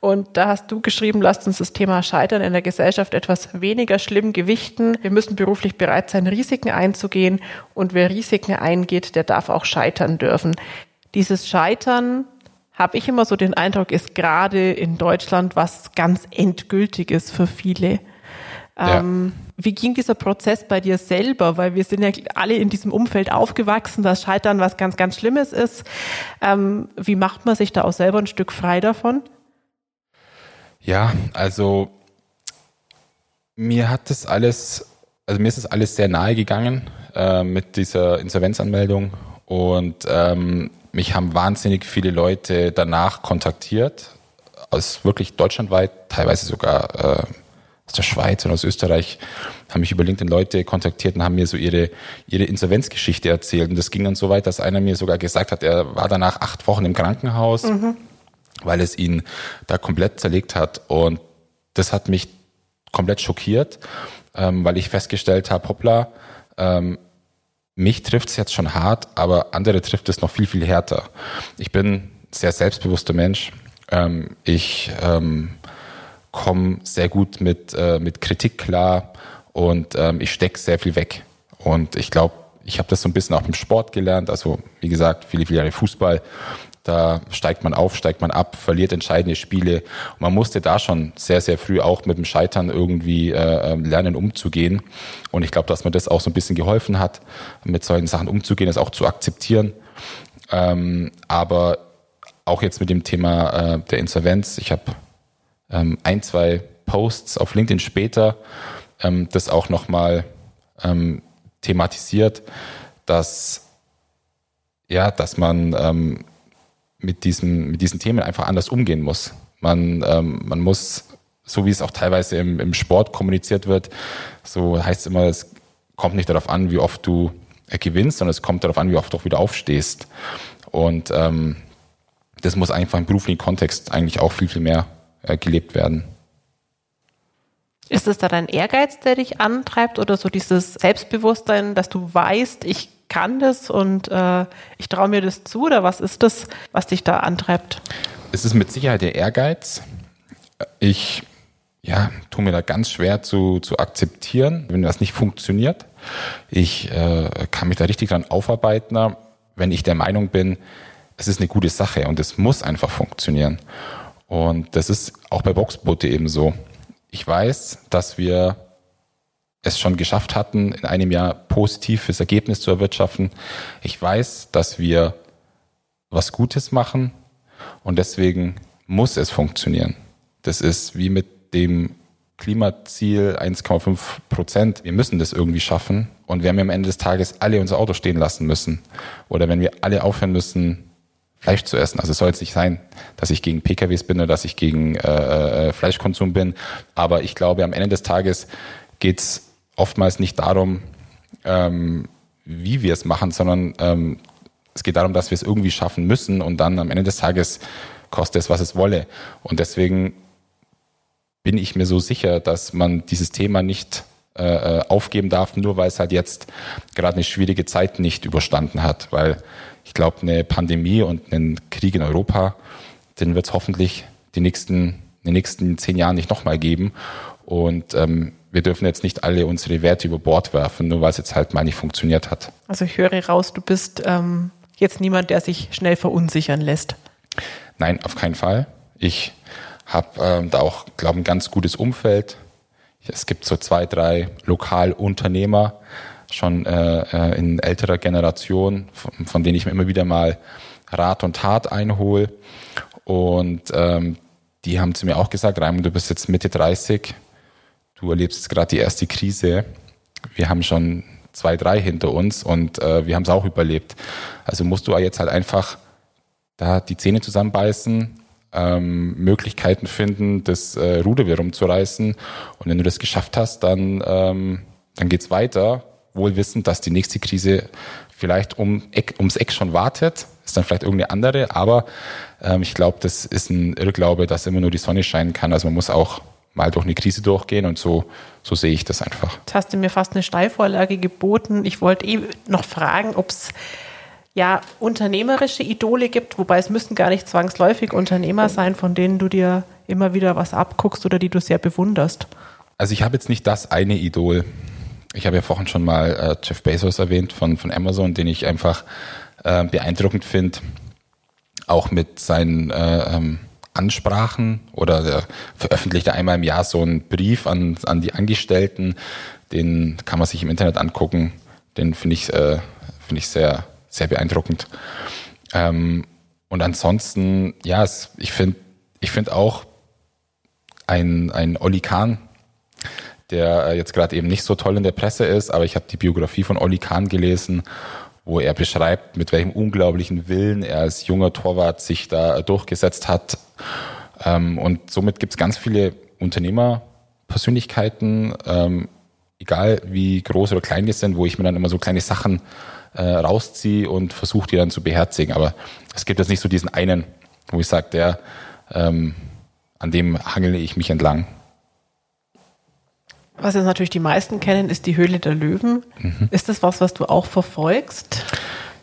Und da hast du geschrieben, lasst uns das Thema Scheitern in der Gesellschaft etwas weniger schlimm gewichten. Wir müssen beruflich bereit sein, Risiken einzugehen. Und wer Risiken eingeht, der darf auch scheitern dürfen. Dieses Scheitern habe ich immer so den Eindruck, ist gerade in Deutschland was ganz Endgültiges für viele. Ja. Ähm, wie ging dieser Prozess bei dir selber? Weil wir sind ja alle in diesem Umfeld aufgewachsen, dass Scheitern was ganz, ganz Schlimmes ist. Ähm, wie macht man sich da auch selber ein Stück frei davon?
Ja, also mir hat das alles, also mir ist das alles sehr nahe gegangen äh, mit dieser Insolvenzanmeldung und ähm, mich haben wahnsinnig viele Leute danach kontaktiert, aus wirklich deutschlandweit, teilweise sogar äh, aus der Schweiz und aus Österreich, haben mich über LinkedIn Leute kontaktiert und haben mir so ihre, ihre Insolvenzgeschichte erzählt. Und das ging dann so weit, dass einer mir sogar gesagt hat, er war danach acht Wochen im Krankenhaus, mhm. weil es ihn da komplett zerlegt hat. Und das hat mich komplett schockiert, ähm, weil ich festgestellt habe, hoppla, ähm, mich trifft es jetzt schon hart, aber andere trifft es noch viel, viel härter. Ich bin ein sehr selbstbewusster Mensch. Ähm, ich ähm, komme sehr gut mit, äh, mit Kritik klar und ähm, ich stecke sehr viel weg. Und ich glaube, ich habe das so ein bisschen auch im Sport gelernt. Also wie gesagt, viele, viele Jahre Fußball. Da steigt man auf, steigt man ab, verliert entscheidende Spiele. Und man musste da schon sehr, sehr früh auch mit dem Scheitern irgendwie äh, ähm, lernen, umzugehen. Und ich glaube, dass mir das auch so ein bisschen geholfen hat, mit solchen Sachen umzugehen, das auch zu akzeptieren. Ähm, aber auch jetzt mit dem Thema äh, der Insolvenz. Ich habe ähm, ein, zwei Posts auf LinkedIn später ähm, das auch nochmal ähm, thematisiert, dass ja, dass man ähm, mit, diesem, mit diesen Themen einfach anders umgehen muss. Man, ähm, man muss, so wie es auch teilweise im, im Sport kommuniziert wird, so heißt es immer, es kommt nicht darauf an, wie oft du gewinnst, sondern es kommt darauf an, wie oft du auch wieder aufstehst. Und ähm, das muss einfach im beruflichen Kontext eigentlich auch viel, viel mehr äh, gelebt werden.
Ist es da dein Ehrgeiz, der dich antreibt oder so dieses Selbstbewusstsein, dass du weißt, ich kann das und äh, ich traue mir das zu oder was ist das, was dich da antreibt?
Es ist mit Sicherheit der Ehrgeiz. Ich ja, tue mir da ganz schwer zu, zu akzeptieren, wenn das nicht funktioniert. Ich äh, kann mich da richtig dran aufarbeiten, wenn ich der Meinung bin, es ist eine gute Sache und es muss einfach funktionieren. Und das ist auch bei Boxboote eben so. Ich weiß, dass wir es schon geschafft hatten, in einem Jahr positives Ergebnis zu erwirtschaften. Ich weiß, dass wir was Gutes machen und deswegen muss es funktionieren. Das ist wie mit dem Klimaziel 1,5 Prozent. Wir müssen das irgendwie schaffen. Und wir am Ende des Tages alle unser Auto stehen lassen müssen oder wenn wir alle aufhören müssen, Fleisch zu essen. Also es soll jetzt nicht sein, dass ich gegen PKWs bin oder dass ich gegen äh, äh, Fleischkonsum bin. Aber ich glaube, am Ende des Tages geht es oftmals nicht darum, ähm, wie wir es machen, sondern ähm, es geht darum, dass wir es irgendwie schaffen müssen und dann am Ende des Tages kostet es, was es wolle. Und deswegen bin ich mir so sicher, dass man dieses Thema nicht äh, äh aufgeben darf, nur weil es halt jetzt gerade eine schwierige Zeit nicht überstanden hat. Weil ich glaube, eine Pandemie und einen Krieg in Europa, den wird es hoffentlich die nächsten, in den nächsten zehn Jahren nicht nochmal geben. Und ähm, wir dürfen jetzt nicht alle unsere Werte über Bord werfen, nur weil es jetzt halt mal nicht funktioniert hat.
Also ich höre raus, du bist ähm, jetzt niemand, der sich schnell verunsichern lässt.
Nein, auf keinen Fall. Ich habe ähm, da auch, glaube ich, ein ganz gutes Umfeld. Es gibt so zwei, drei Lokalunternehmer, schon äh, äh, in älterer Generation, von, von, denen ich mir immer wieder mal Rat und Tat einhole. Und ähm, die haben zu mir auch gesagt, Raimund, du bist jetzt Mitte 30, du erlebst jetzt gerade die erste Krise. Wir haben schon zwei, drei hinter uns und äh, wir haben es auch überlebt. Also musst du jetzt halt einfach da die Zähne zusammenbeißen, ähm, Möglichkeiten finden, das äh, Ruder wieder rumzureißen. Und wenn du das geschafft hast, dann, ähm, dann geht's weiter, wohl wissend, dass die nächste Krise vielleicht um Eck, ums Eck schon wartet, ist dann vielleicht irgendeine andere, aber ähm, ich glaube, das ist ein Irrglaube, dass immer nur die Sonne scheinen kann. Also man muss auch mal durch eine Krise durchgehen und so, so sehe ich das einfach.
Jetzt hast du mir fast eine Steilvorlage geboten. Ich wollte eh noch fragen, ob es ja unternehmerische Idole gibt, wobei es müssten gar nicht zwangsläufig Unternehmer sein, von denen du dir immer wieder was abguckst oder die du sehr bewunderst.
Also ich habe jetzt nicht das eine Idol. Ich habe ja vorhin schon mal äh, Jeff Bezos erwähnt von, von Amazon, den ich einfach äh, beeindruckend finde, auch mit seinen äh, ähm, Ansprachen oder der veröffentlicht einmal im Jahr so einen Brief an, an die Angestellten, den kann man sich im Internet angucken. Den finde ich, äh, finde ich sehr sehr beeindruckend. Ähm, und ansonsten, ja, es, ich finde ich finde auch ein, ein Olli Kahn, der äh, jetzt gerade eben nicht so toll in der Presse ist, aber ich habe die Biografie von Olli Kahn gelesen, wo er beschreibt, mit welchem unglaublichen Willen er als junger Torwart sich da durchgesetzt hat. Ähm, und somit gibt es ganz viele Unternehmerpersönlichkeiten, ähm, egal wie groß oder klein die sind, wo ich mir dann immer so kleine Sachen äh, rausziehe und versuche die dann zu beherzigen. Aber es gibt jetzt nicht so diesen einen, wo ich sage, der, ähm, an dem hangele ich mich entlang.
Was jetzt natürlich die meisten kennen, ist die Höhle der Löwen. Mhm. Ist das was, was du auch verfolgst?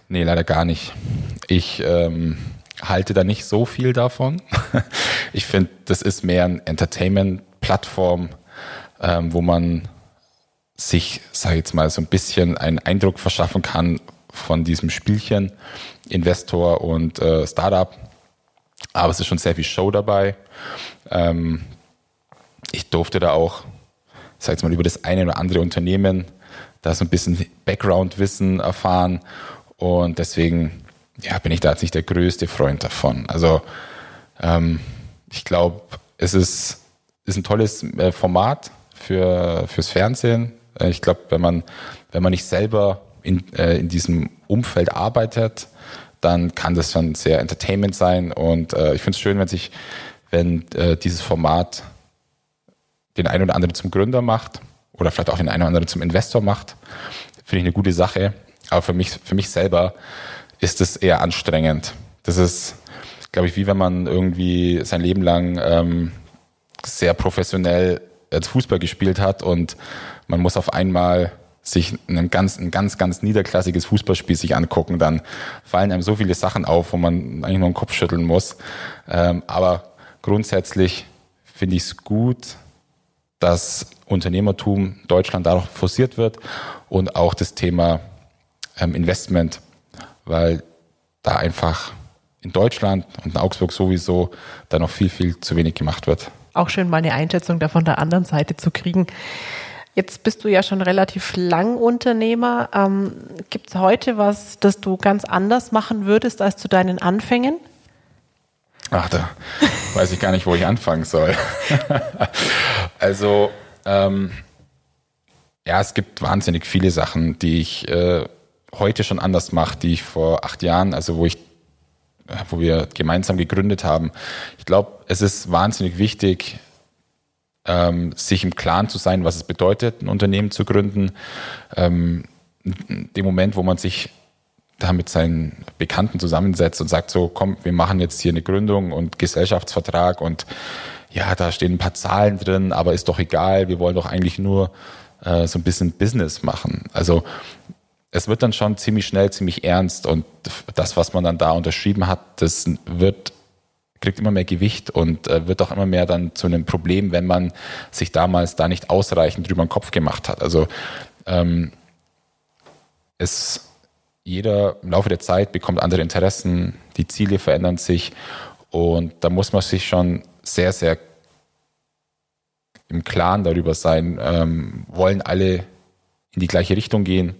Nee, leider gar nicht. Ich ähm, halte da nicht so viel davon. Ich finde, das ist mehr ein Entertainment-Plattform, ähm, wo man sich, sage ich jetzt mal, so ein bisschen einen Eindruck verschaffen kann von diesem Spielchen Investor und äh, Startup. Aber es ist schon sehr viel Show dabei. Ähm, ich durfte da auch, sag ich mal, über das eine oder andere Unternehmen da so ein bisschen Background-Wissen erfahren. Und deswegen ja, bin ich da jetzt nicht der größte Freund davon. Also ähm, ich glaube, es ist, ist ein tolles äh, Format für, fürs Fernsehen. Äh, ich glaube, wenn man, wenn man nicht selber in, äh, in diesem Umfeld arbeitet, dann kann das schon sehr Entertainment sein. Und äh, ich finde es schön, wenn sich, wenn äh, dieses Format den einen oder anderen zum Gründer macht oder vielleicht auch den einen oder anderen zum Investor macht, finde ich eine gute Sache. Aber für mich, für mich selber ist es eher anstrengend. Das ist, glaube ich, wie wenn man irgendwie sein Leben lang ähm, sehr professionell als Fußball gespielt hat und man muss auf einmal sich ein ganz, ein ganz, ganz niederklassiges Fußballspiel sich angucken, dann fallen einem so viele Sachen auf, wo man eigentlich nur den Kopf schütteln muss. Ähm, aber grundsätzlich finde ich es gut, dass Unternehmertum Deutschland dadurch forciert wird und auch das Thema ähm, Investment, weil da einfach in Deutschland und in Augsburg sowieso da noch viel, viel zu wenig gemacht wird.
Auch schön mal eine Einschätzung da von der anderen Seite zu kriegen. Jetzt bist du ja schon relativ lang Unternehmer. Ähm, Gibt es heute was, das du ganz anders machen würdest als zu deinen Anfängen?
Ach, da weiß ich gar nicht, wo ich anfangen soll. also, ähm, ja, es gibt wahnsinnig viele Sachen, die ich äh, heute schon anders mache, die ich vor acht Jahren, also wo ich wo wir gemeinsam gegründet haben. Ich glaube, es ist wahnsinnig wichtig, ähm, sich im Klaren zu sein, was es bedeutet, ein Unternehmen zu gründen. Ähm, dem Moment, wo man sich da mit seinen Bekannten zusammensetzt und sagt so, komm, wir machen jetzt hier eine Gründung und Gesellschaftsvertrag und ja, da stehen ein paar Zahlen drin, aber ist doch egal, wir wollen doch eigentlich nur äh, so ein bisschen Business machen. Also es wird dann schon ziemlich schnell, ziemlich ernst und das, was man dann da unterschrieben hat, das wird kriegt immer mehr Gewicht und äh, wird auch immer mehr dann zu einem Problem, wenn man sich damals da nicht ausreichend drüber den Kopf gemacht hat. Also ähm, es jeder im Laufe der Zeit bekommt andere Interessen, die Ziele verändern sich und da muss man sich schon sehr, sehr im Klaren darüber sein, ähm, wollen alle in die gleiche Richtung gehen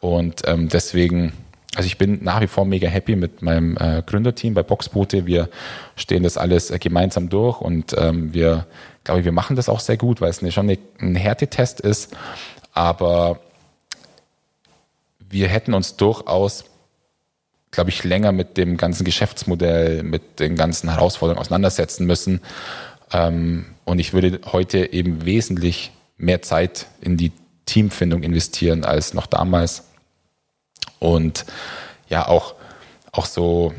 und ähm, deswegen also ich bin nach wie vor mega happy mit meinem äh, Gründerteam bei Boxboote. Wir stehen das alles äh, gemeinsam durch und ähm, wir, glaube ich, wir machen das auch sehr gut, weil es eine, schon eine, ein Härtetest ist. Aber wir hätten uns durchaus, glaube ich, länger mit dem ganzen Geschäftsmodell, mit den ganzen Herausforderungen auseinandersetzen müssen. Ähm, und ich würde heute eben wesentlich mehr Zeit in die Teamfindung investieren als noch damals. Und ja, auch, auch so,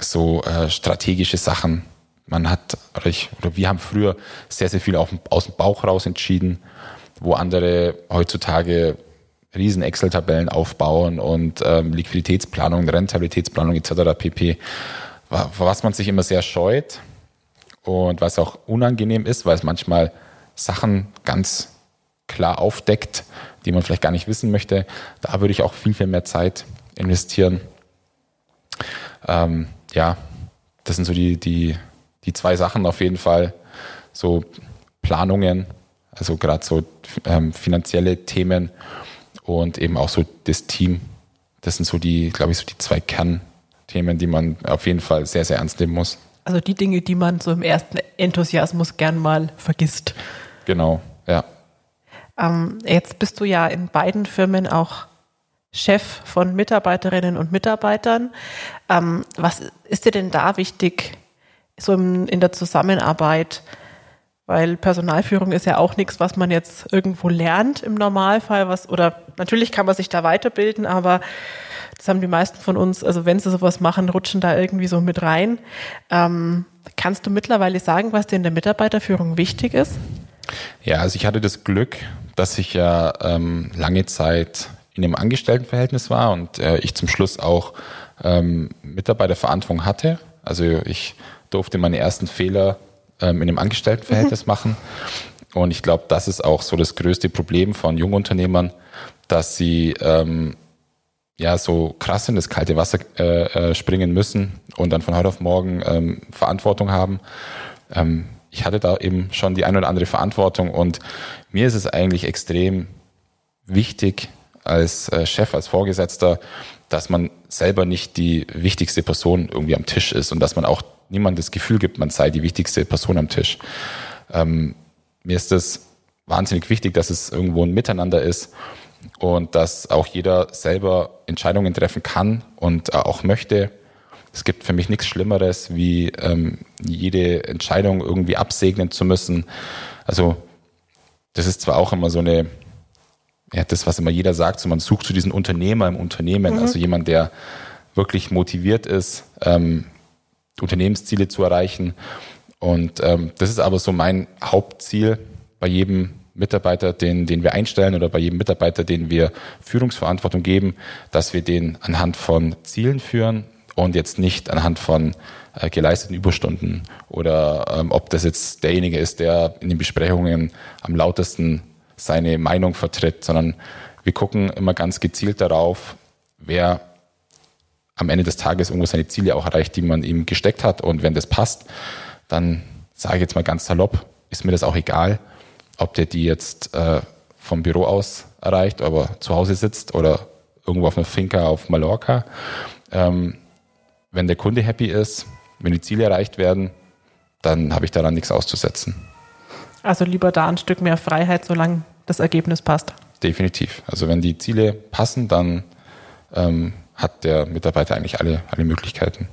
so äh, strategische Sachen. Man hat, oder, ich, oder wir haben früher sehr, sehr viel auf, aus dem Bauch raus entschieden, wo andere heutzutage riesen Excel-Tabellen aufbauen und ähm, Liquiditätsplanung, Rentabilitätsplanung etc. pp. Was man sich immer sehr scheut und was auch unangenehm ist, weil es manchmal Sachen ganz klar aufdeckt, die man vielleicht gar nicht wissen möchte. Da würde ich auch viel, viel mehr Zeit investieren. Ähm, ja, das sind so die, die, die zwei Sachen auf jeden Fall. So Planungen, also gerade so ähm, finanzielle Themen und eben auch so das Team. Das sind so die, glaube ich, so die zwei Kernthemen, die man auf jeden Fall sehr, sehr ernst nehmen muss.
Also die Dinge, die man so im ersten Enthusiasmus gern mal vergisst.
Genau, ja.
Ähm, jetzt bist du ja in beiden Firmen auch Chef von Mitarbeiterinnen und Mitarbeitern. Ähm, was ist dir denn da wichtig, so in, in der Zusammenarbeit? Weil Personalführung ist ja auch nichts, was man jetzt irgendwo lernt im Normalfall, was, oder natürlich kann man sich da weiterbilden, aber das haben die meisten von uns, also wenn sie sowas machen, rutschen da irgendwie so mit rein. Ähm, kannst du mittlerweile sagen, was dir in der Mitarbeiterführung wichtig ist?
Ja, also ich hatte das Glück, dass ich ja ähm, lange Zeit in dem Angestelltenverhältnis war und äh, ich zum Schluss auch ähm, Mitarbeiterverantwortung hatte. Also ich durfte meine ersten Fehler ähm, in einem Angestelltenverhältnis mhm. machen. Und ich glaube, das ist auch so das größte Problem von Jungunternehmern, dass sie ähm, ja so krass in das kalte Wasser äh, äh, springen müssen und dann von heute auf morgen ähm, Verantwortung haben. Ähm, ich hatte da eben schon die ein oder andere Verantwortung und mir ist es eigentlich extrem wichtig als äh, Chef, als Vorgesetzter, dass man selber nicht die wichtigste Person irgendwie am Tisch ist und dass man auch niemand das Gefühl gibt, man sei die wichtigste Person am Tisch. Ähm, mir ist es wahnsinnig wichtig, dass es irgendwo ein Miteinander ist und dass auch jeder selber Entscheidungen treffen kann und äh, auch möchte. Es gibt für mich nichts Schlimmeres, wie ähm, jede Entscheidung irgendwie absegnen zu müssen. Also das ist zwar auch immer so eine, ja, das, was immer jeder sagt, so man sucht zu so diesen Unternehmer im Unternehmen, mhm. also jemand, der wirklich motiviert ist, ähm, Unternehmensziele zu erreichen. Und ähm, das ist aber so mein Hauptziel bei jedem Mitarbeiter, den, den wir einstellen oder bei jedem Mitarbeiter, den wir Führungsverantwortung geben, dass wir den anhand von Zielen führen und jetzt nicht anhand von äh, geleisteten Überstunden oder ähm, ob das jetzt derjenige ist, der in den Besprechungen am lautesten seine Meinung vertritt, sondern wir gucken immer ganz gezielt darauf, wer am Ende des Tages irgendwo seine Ziele auch erreicht, die man ihm gesteckt hat. Und wenn das passt, dann sage ich jetzt mal ganz salopp, ist mir das auch egal, ob der die jetzt äh, vom Büro aus erreicht, aber zu Hause sitzt oder irgendwo auf einer Finca auf Mallorca. Ähm, wenn der Kunde happy ist, wenn die Ziele erreicht werden, dann habe ich daran nichts auszusetzen.
Also lieber da ein Stück mehr Freiheit, solange das Ergebnis passt.
Definitiv. Also wenn die Ziele passen, dann ähm, hat der Mitarbeiter eigentlich alle, alle Möglichkeiten.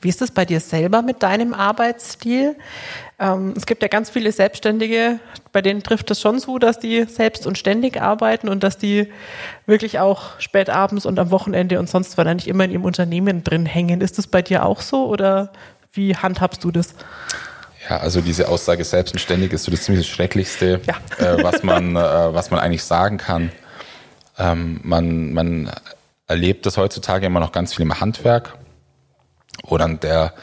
Wie ist es bei dir selber mit deinem Arbeitsstil? Ähm, es gibt ja ganz viele Selbstständige, bei denen trifft es schon so, dass die selbst und ständig arbeiten und dass die wirklich auch spät abends und am Wochenende und sonst wann eigentlich immer in ihrem Unternehmen drin hängen. Ist das bei dir auch so oder wie handhabst du das?
Ja, also diese Aussage selbstständig ist so das ziemlich Schrecklichste, ja. äh, was, man, äh, was man eigentlich sagen kann. Ähm, man, man erlebt das heutzutage immer noch ganz viel im Handwerk. wo dann der,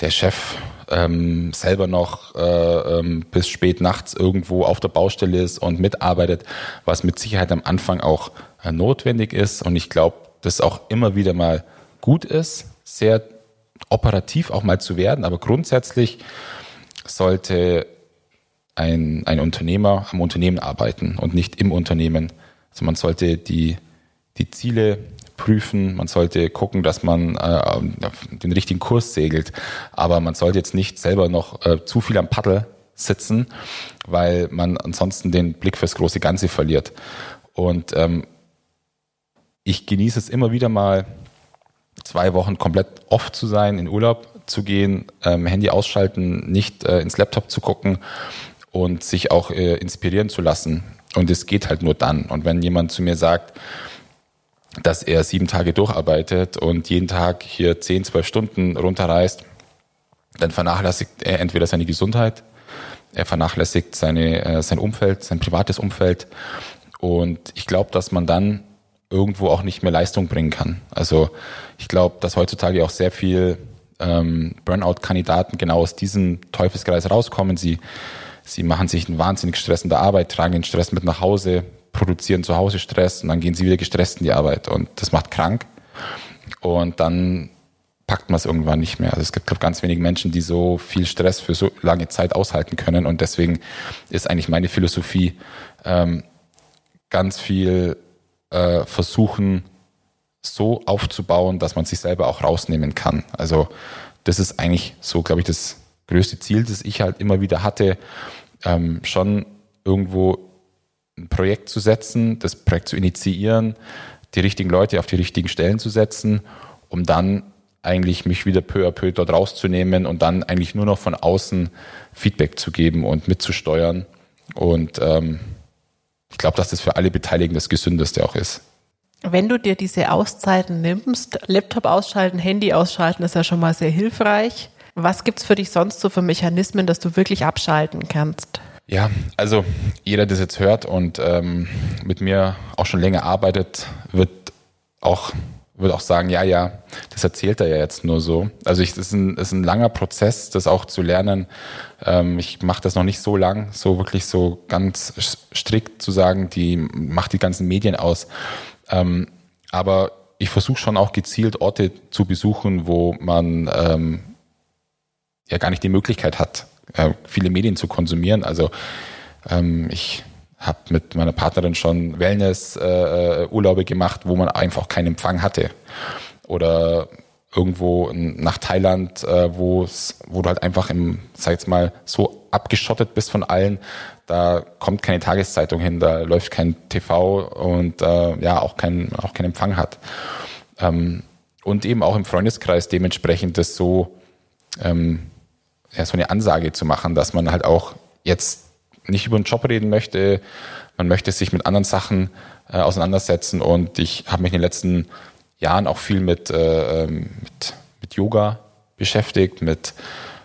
der Chef ähm, selber noch äh, ähm, bis spät nachts irgendwo auf der Baustelle ist und mitarbeitet, was mit Sicherheit am Anfang auch äh, notwendig ist. Und ich glaube, das auch immer wieder mal gut ist, sehr operativ auch mal zu werden. Aber grundsätzlich sollte ein, ein Unternehmer am Unternehmen arbeiten und nicht im Unternehmen. Also man sollte die, die Ziele prüfen, man sollte gucken, dass man äh, den richtigen Kurs segelt, aber man sollte jetzt nicht selber noch äh, zu viel am Paddel sitzen, weil man ansonsten den Blick fürs große Ganze verliert. Und ähm, ich genieße es immer wieder mal, zwei Wochen komplett off zu sein, in Urlaub zu gehen, ähm, Handy ausschalten, nicht äh, ins Laptop zu gucken und sich auch äh, inspirieren zu lassen. Und es geht halt nur dann. Und wenn jemand zu mir sagt, dass er sieben Tage durcharbeitet und jeden Tag hier zehn, zwölf Stunden runterreist, dann vernachlässigt er entweder seine Gesundheit, er vernachlässigt seine, äh, sein Umfeld, sein privates Umfeld. Und ich glaube, dass man dann irgendwo auch nicht mehr Leistung bringen kann. Also ich glaube, dass heutzutage auch sehr viel ähm, Burnout-Kandidaten genau aus diesem Teufelskreis rauskommen. Sie, sie machen sich einen wahnsinnig Stress in der Arbeit, tragen den Stress mit nach Hause, produzieren zu Hause Stress und dann gehen sie wieder gestresst in die Arbeit und das macht krank. Und dann packt man es irgendwann nicht mehr. Also es gibt glaub, ganz wenige Menschen, die so viel Stress für so lange Zeit aushalten können. Und deswegen ist eigentlich meine Philosophie, ähm, ganz viel äh, versuchen, so aufzubauen, dass man sich selber auch rausnehmen kann. Also das ist eigentlich so, glaube ich, das größte Ziel, das ich halt immer wieder hatte, ähm, schon irgendwo ein Projekt zu setzen, das Projekt zu initiieren, die richtigen Leute auf die richtigen Stellen zu setzen, um dann eigentlich mich wieder peu à peu dort rauszunehmen und dann eigentlich nur noch von außen Feedback zu geben und mitzusteuern. Und ähm, ich glaube, dass das für alle Beteiligten das Gesündeste auch ist.
Wenn du dir diese Auszeiten nimmst, Laptop ausschalten, Handy ausschalten, ist ja schon mal sehr hilfreich. Was gibt es für dich sonst so für Mechanismen, dass du wirklich abschalten kannst?
Ja, also jeder, der das jetzt hört und ähm, mit mir auch schon länger arbeitet, wird auch würde auch sagen, ja, ja, das erzählt er ja jetzt nur so. Also es ist ein, ist ein langer Prozess, das auch zu lernen. Ähm, ich mache das noch nicht so lang, so wirklich so ganz strikt zu sagen, die macht die ganzen Medien aus. Ähm, aber ich versuche schon auch gezielt Orte zu besuchen, wo man ähm, ja gar nicht die Möglichkeit hat, äh, viele Medien zu konsumieren. Also ähm, ich habe mit meiner Partnerin schon Wellness-Urlaube äh, gemacht, wo man einfach keinen Empfang hatte. Oder irgendwo nach Thailand, äh, wo wo du halt einfach im, sag jetzt mal, so abgeschottet bist von allen, da kommt keine Tageszeitung hin, da läuft kein TV und äh, ja auch kein auch kein Empfang hat. Ähm, und eben auch im Freundeskreis dementsprechend das so ähm, ja, so eine Ansage zu machen, dass man halt auch jetzt nicht über den Job reden möchte, man möchte sich mit anderen Sachen äh, auseinandersetzen und ich habe mich in den letzten Jahren auch viel mit, äh, ähm, mit, mit Yoga beschäftigt, mit,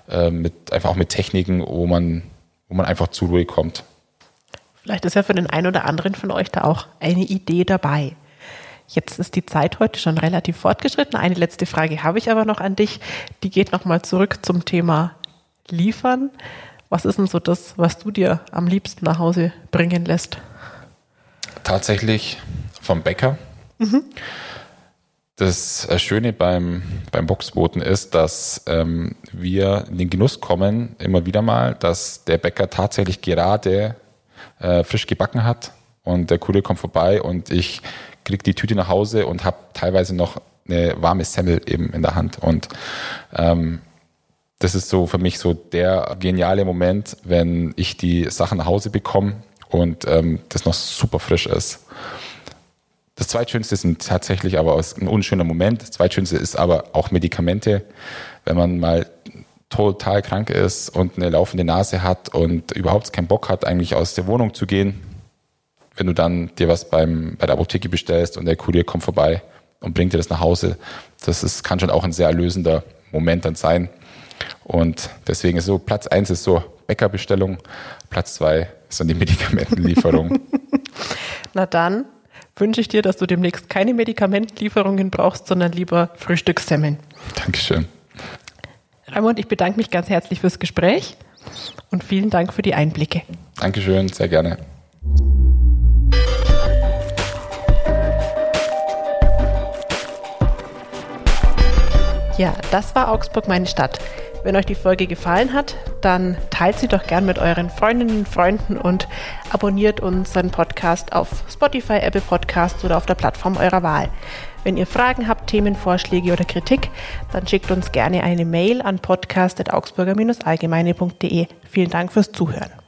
äh, mit einfach auch mit Techniken, wo man, wo man einfach zur Ruhe kommt.
Vielleicht ist ja für den einen oder anderen von euch da auch eine Idee dabei. Jetzt ist die Zeit heute schon relativ fortgeschritten. Eine letzte Frage habe ich aber noch an dich. Die geht nochmal zurück zum Thema liefern. Was ist denn so das, was du dir am liebsten nach Hause bringen lässt?
Tatsächlich vom Bäcker. Mhm. Das äh, Schöne beim, beim Boxboten ist, dass ähm, wir in den Genuss kommen, immer wieder mal, dass der Bäcker tatsächlich gerade äh, frisch gebacken hat und der Kurier kommt vorbei und ich kriege die Tüte nach Hause und habe teilweise noch eine warme Semmel eben in der Hand. Und ähm, das ist so für mich so der geniale Moment, wenn ich die Sachen nach Hause bekomme und ähm, das noch super frisch ist. Das Zweitschönste sind tatsächlich aber ein unschöner Moment. Das Zweitschönste ist aber auch Medikamente. Wenn man mal total krank ist und eine laufende Nase hat und überhaupt keinen Bock hat, eigentlich aus der Wohnung zu gehen, wenn du dann dir was beim, bei der Apotheke bestellst und der Kurier kommt vorbei und bringt dir das nach Hause, das ist, kann schon auch ein sehr erlösender Moment dann sein. Und deswegen ist so, Platz eins ist so Bäckerbestellung, Platz zwei ist dann die Medikamentenlieferung.
Na dann wünsche ich dir, dass du demnächst keine Medikamentenlieferungen brauchst, sondern lieber Frühstückssemmeln.
Dankeschön.
Raimund, ich bedanke mich ganz herzlich fürs Gespräch und vielen Dank für die Einblicke.
Dankeschön, sehr gerne.
Ja, das war Augsburg meine Stadt. Wenn euch die Folge gefallen hat, dann teilt sie doch gern mit euren Freundinnen und Freunden und abonniert unseren Podcast auf Spotify, Apple Podcasts oder auf der Plattform eurer Wahl. Wenn ihr Fragen habt, Themenvorschläge oder Kritik, dann schickt uns gerne eine Mail an podcast.augsburger-allgemeine.de. Vielen Dank fürs Zuhören.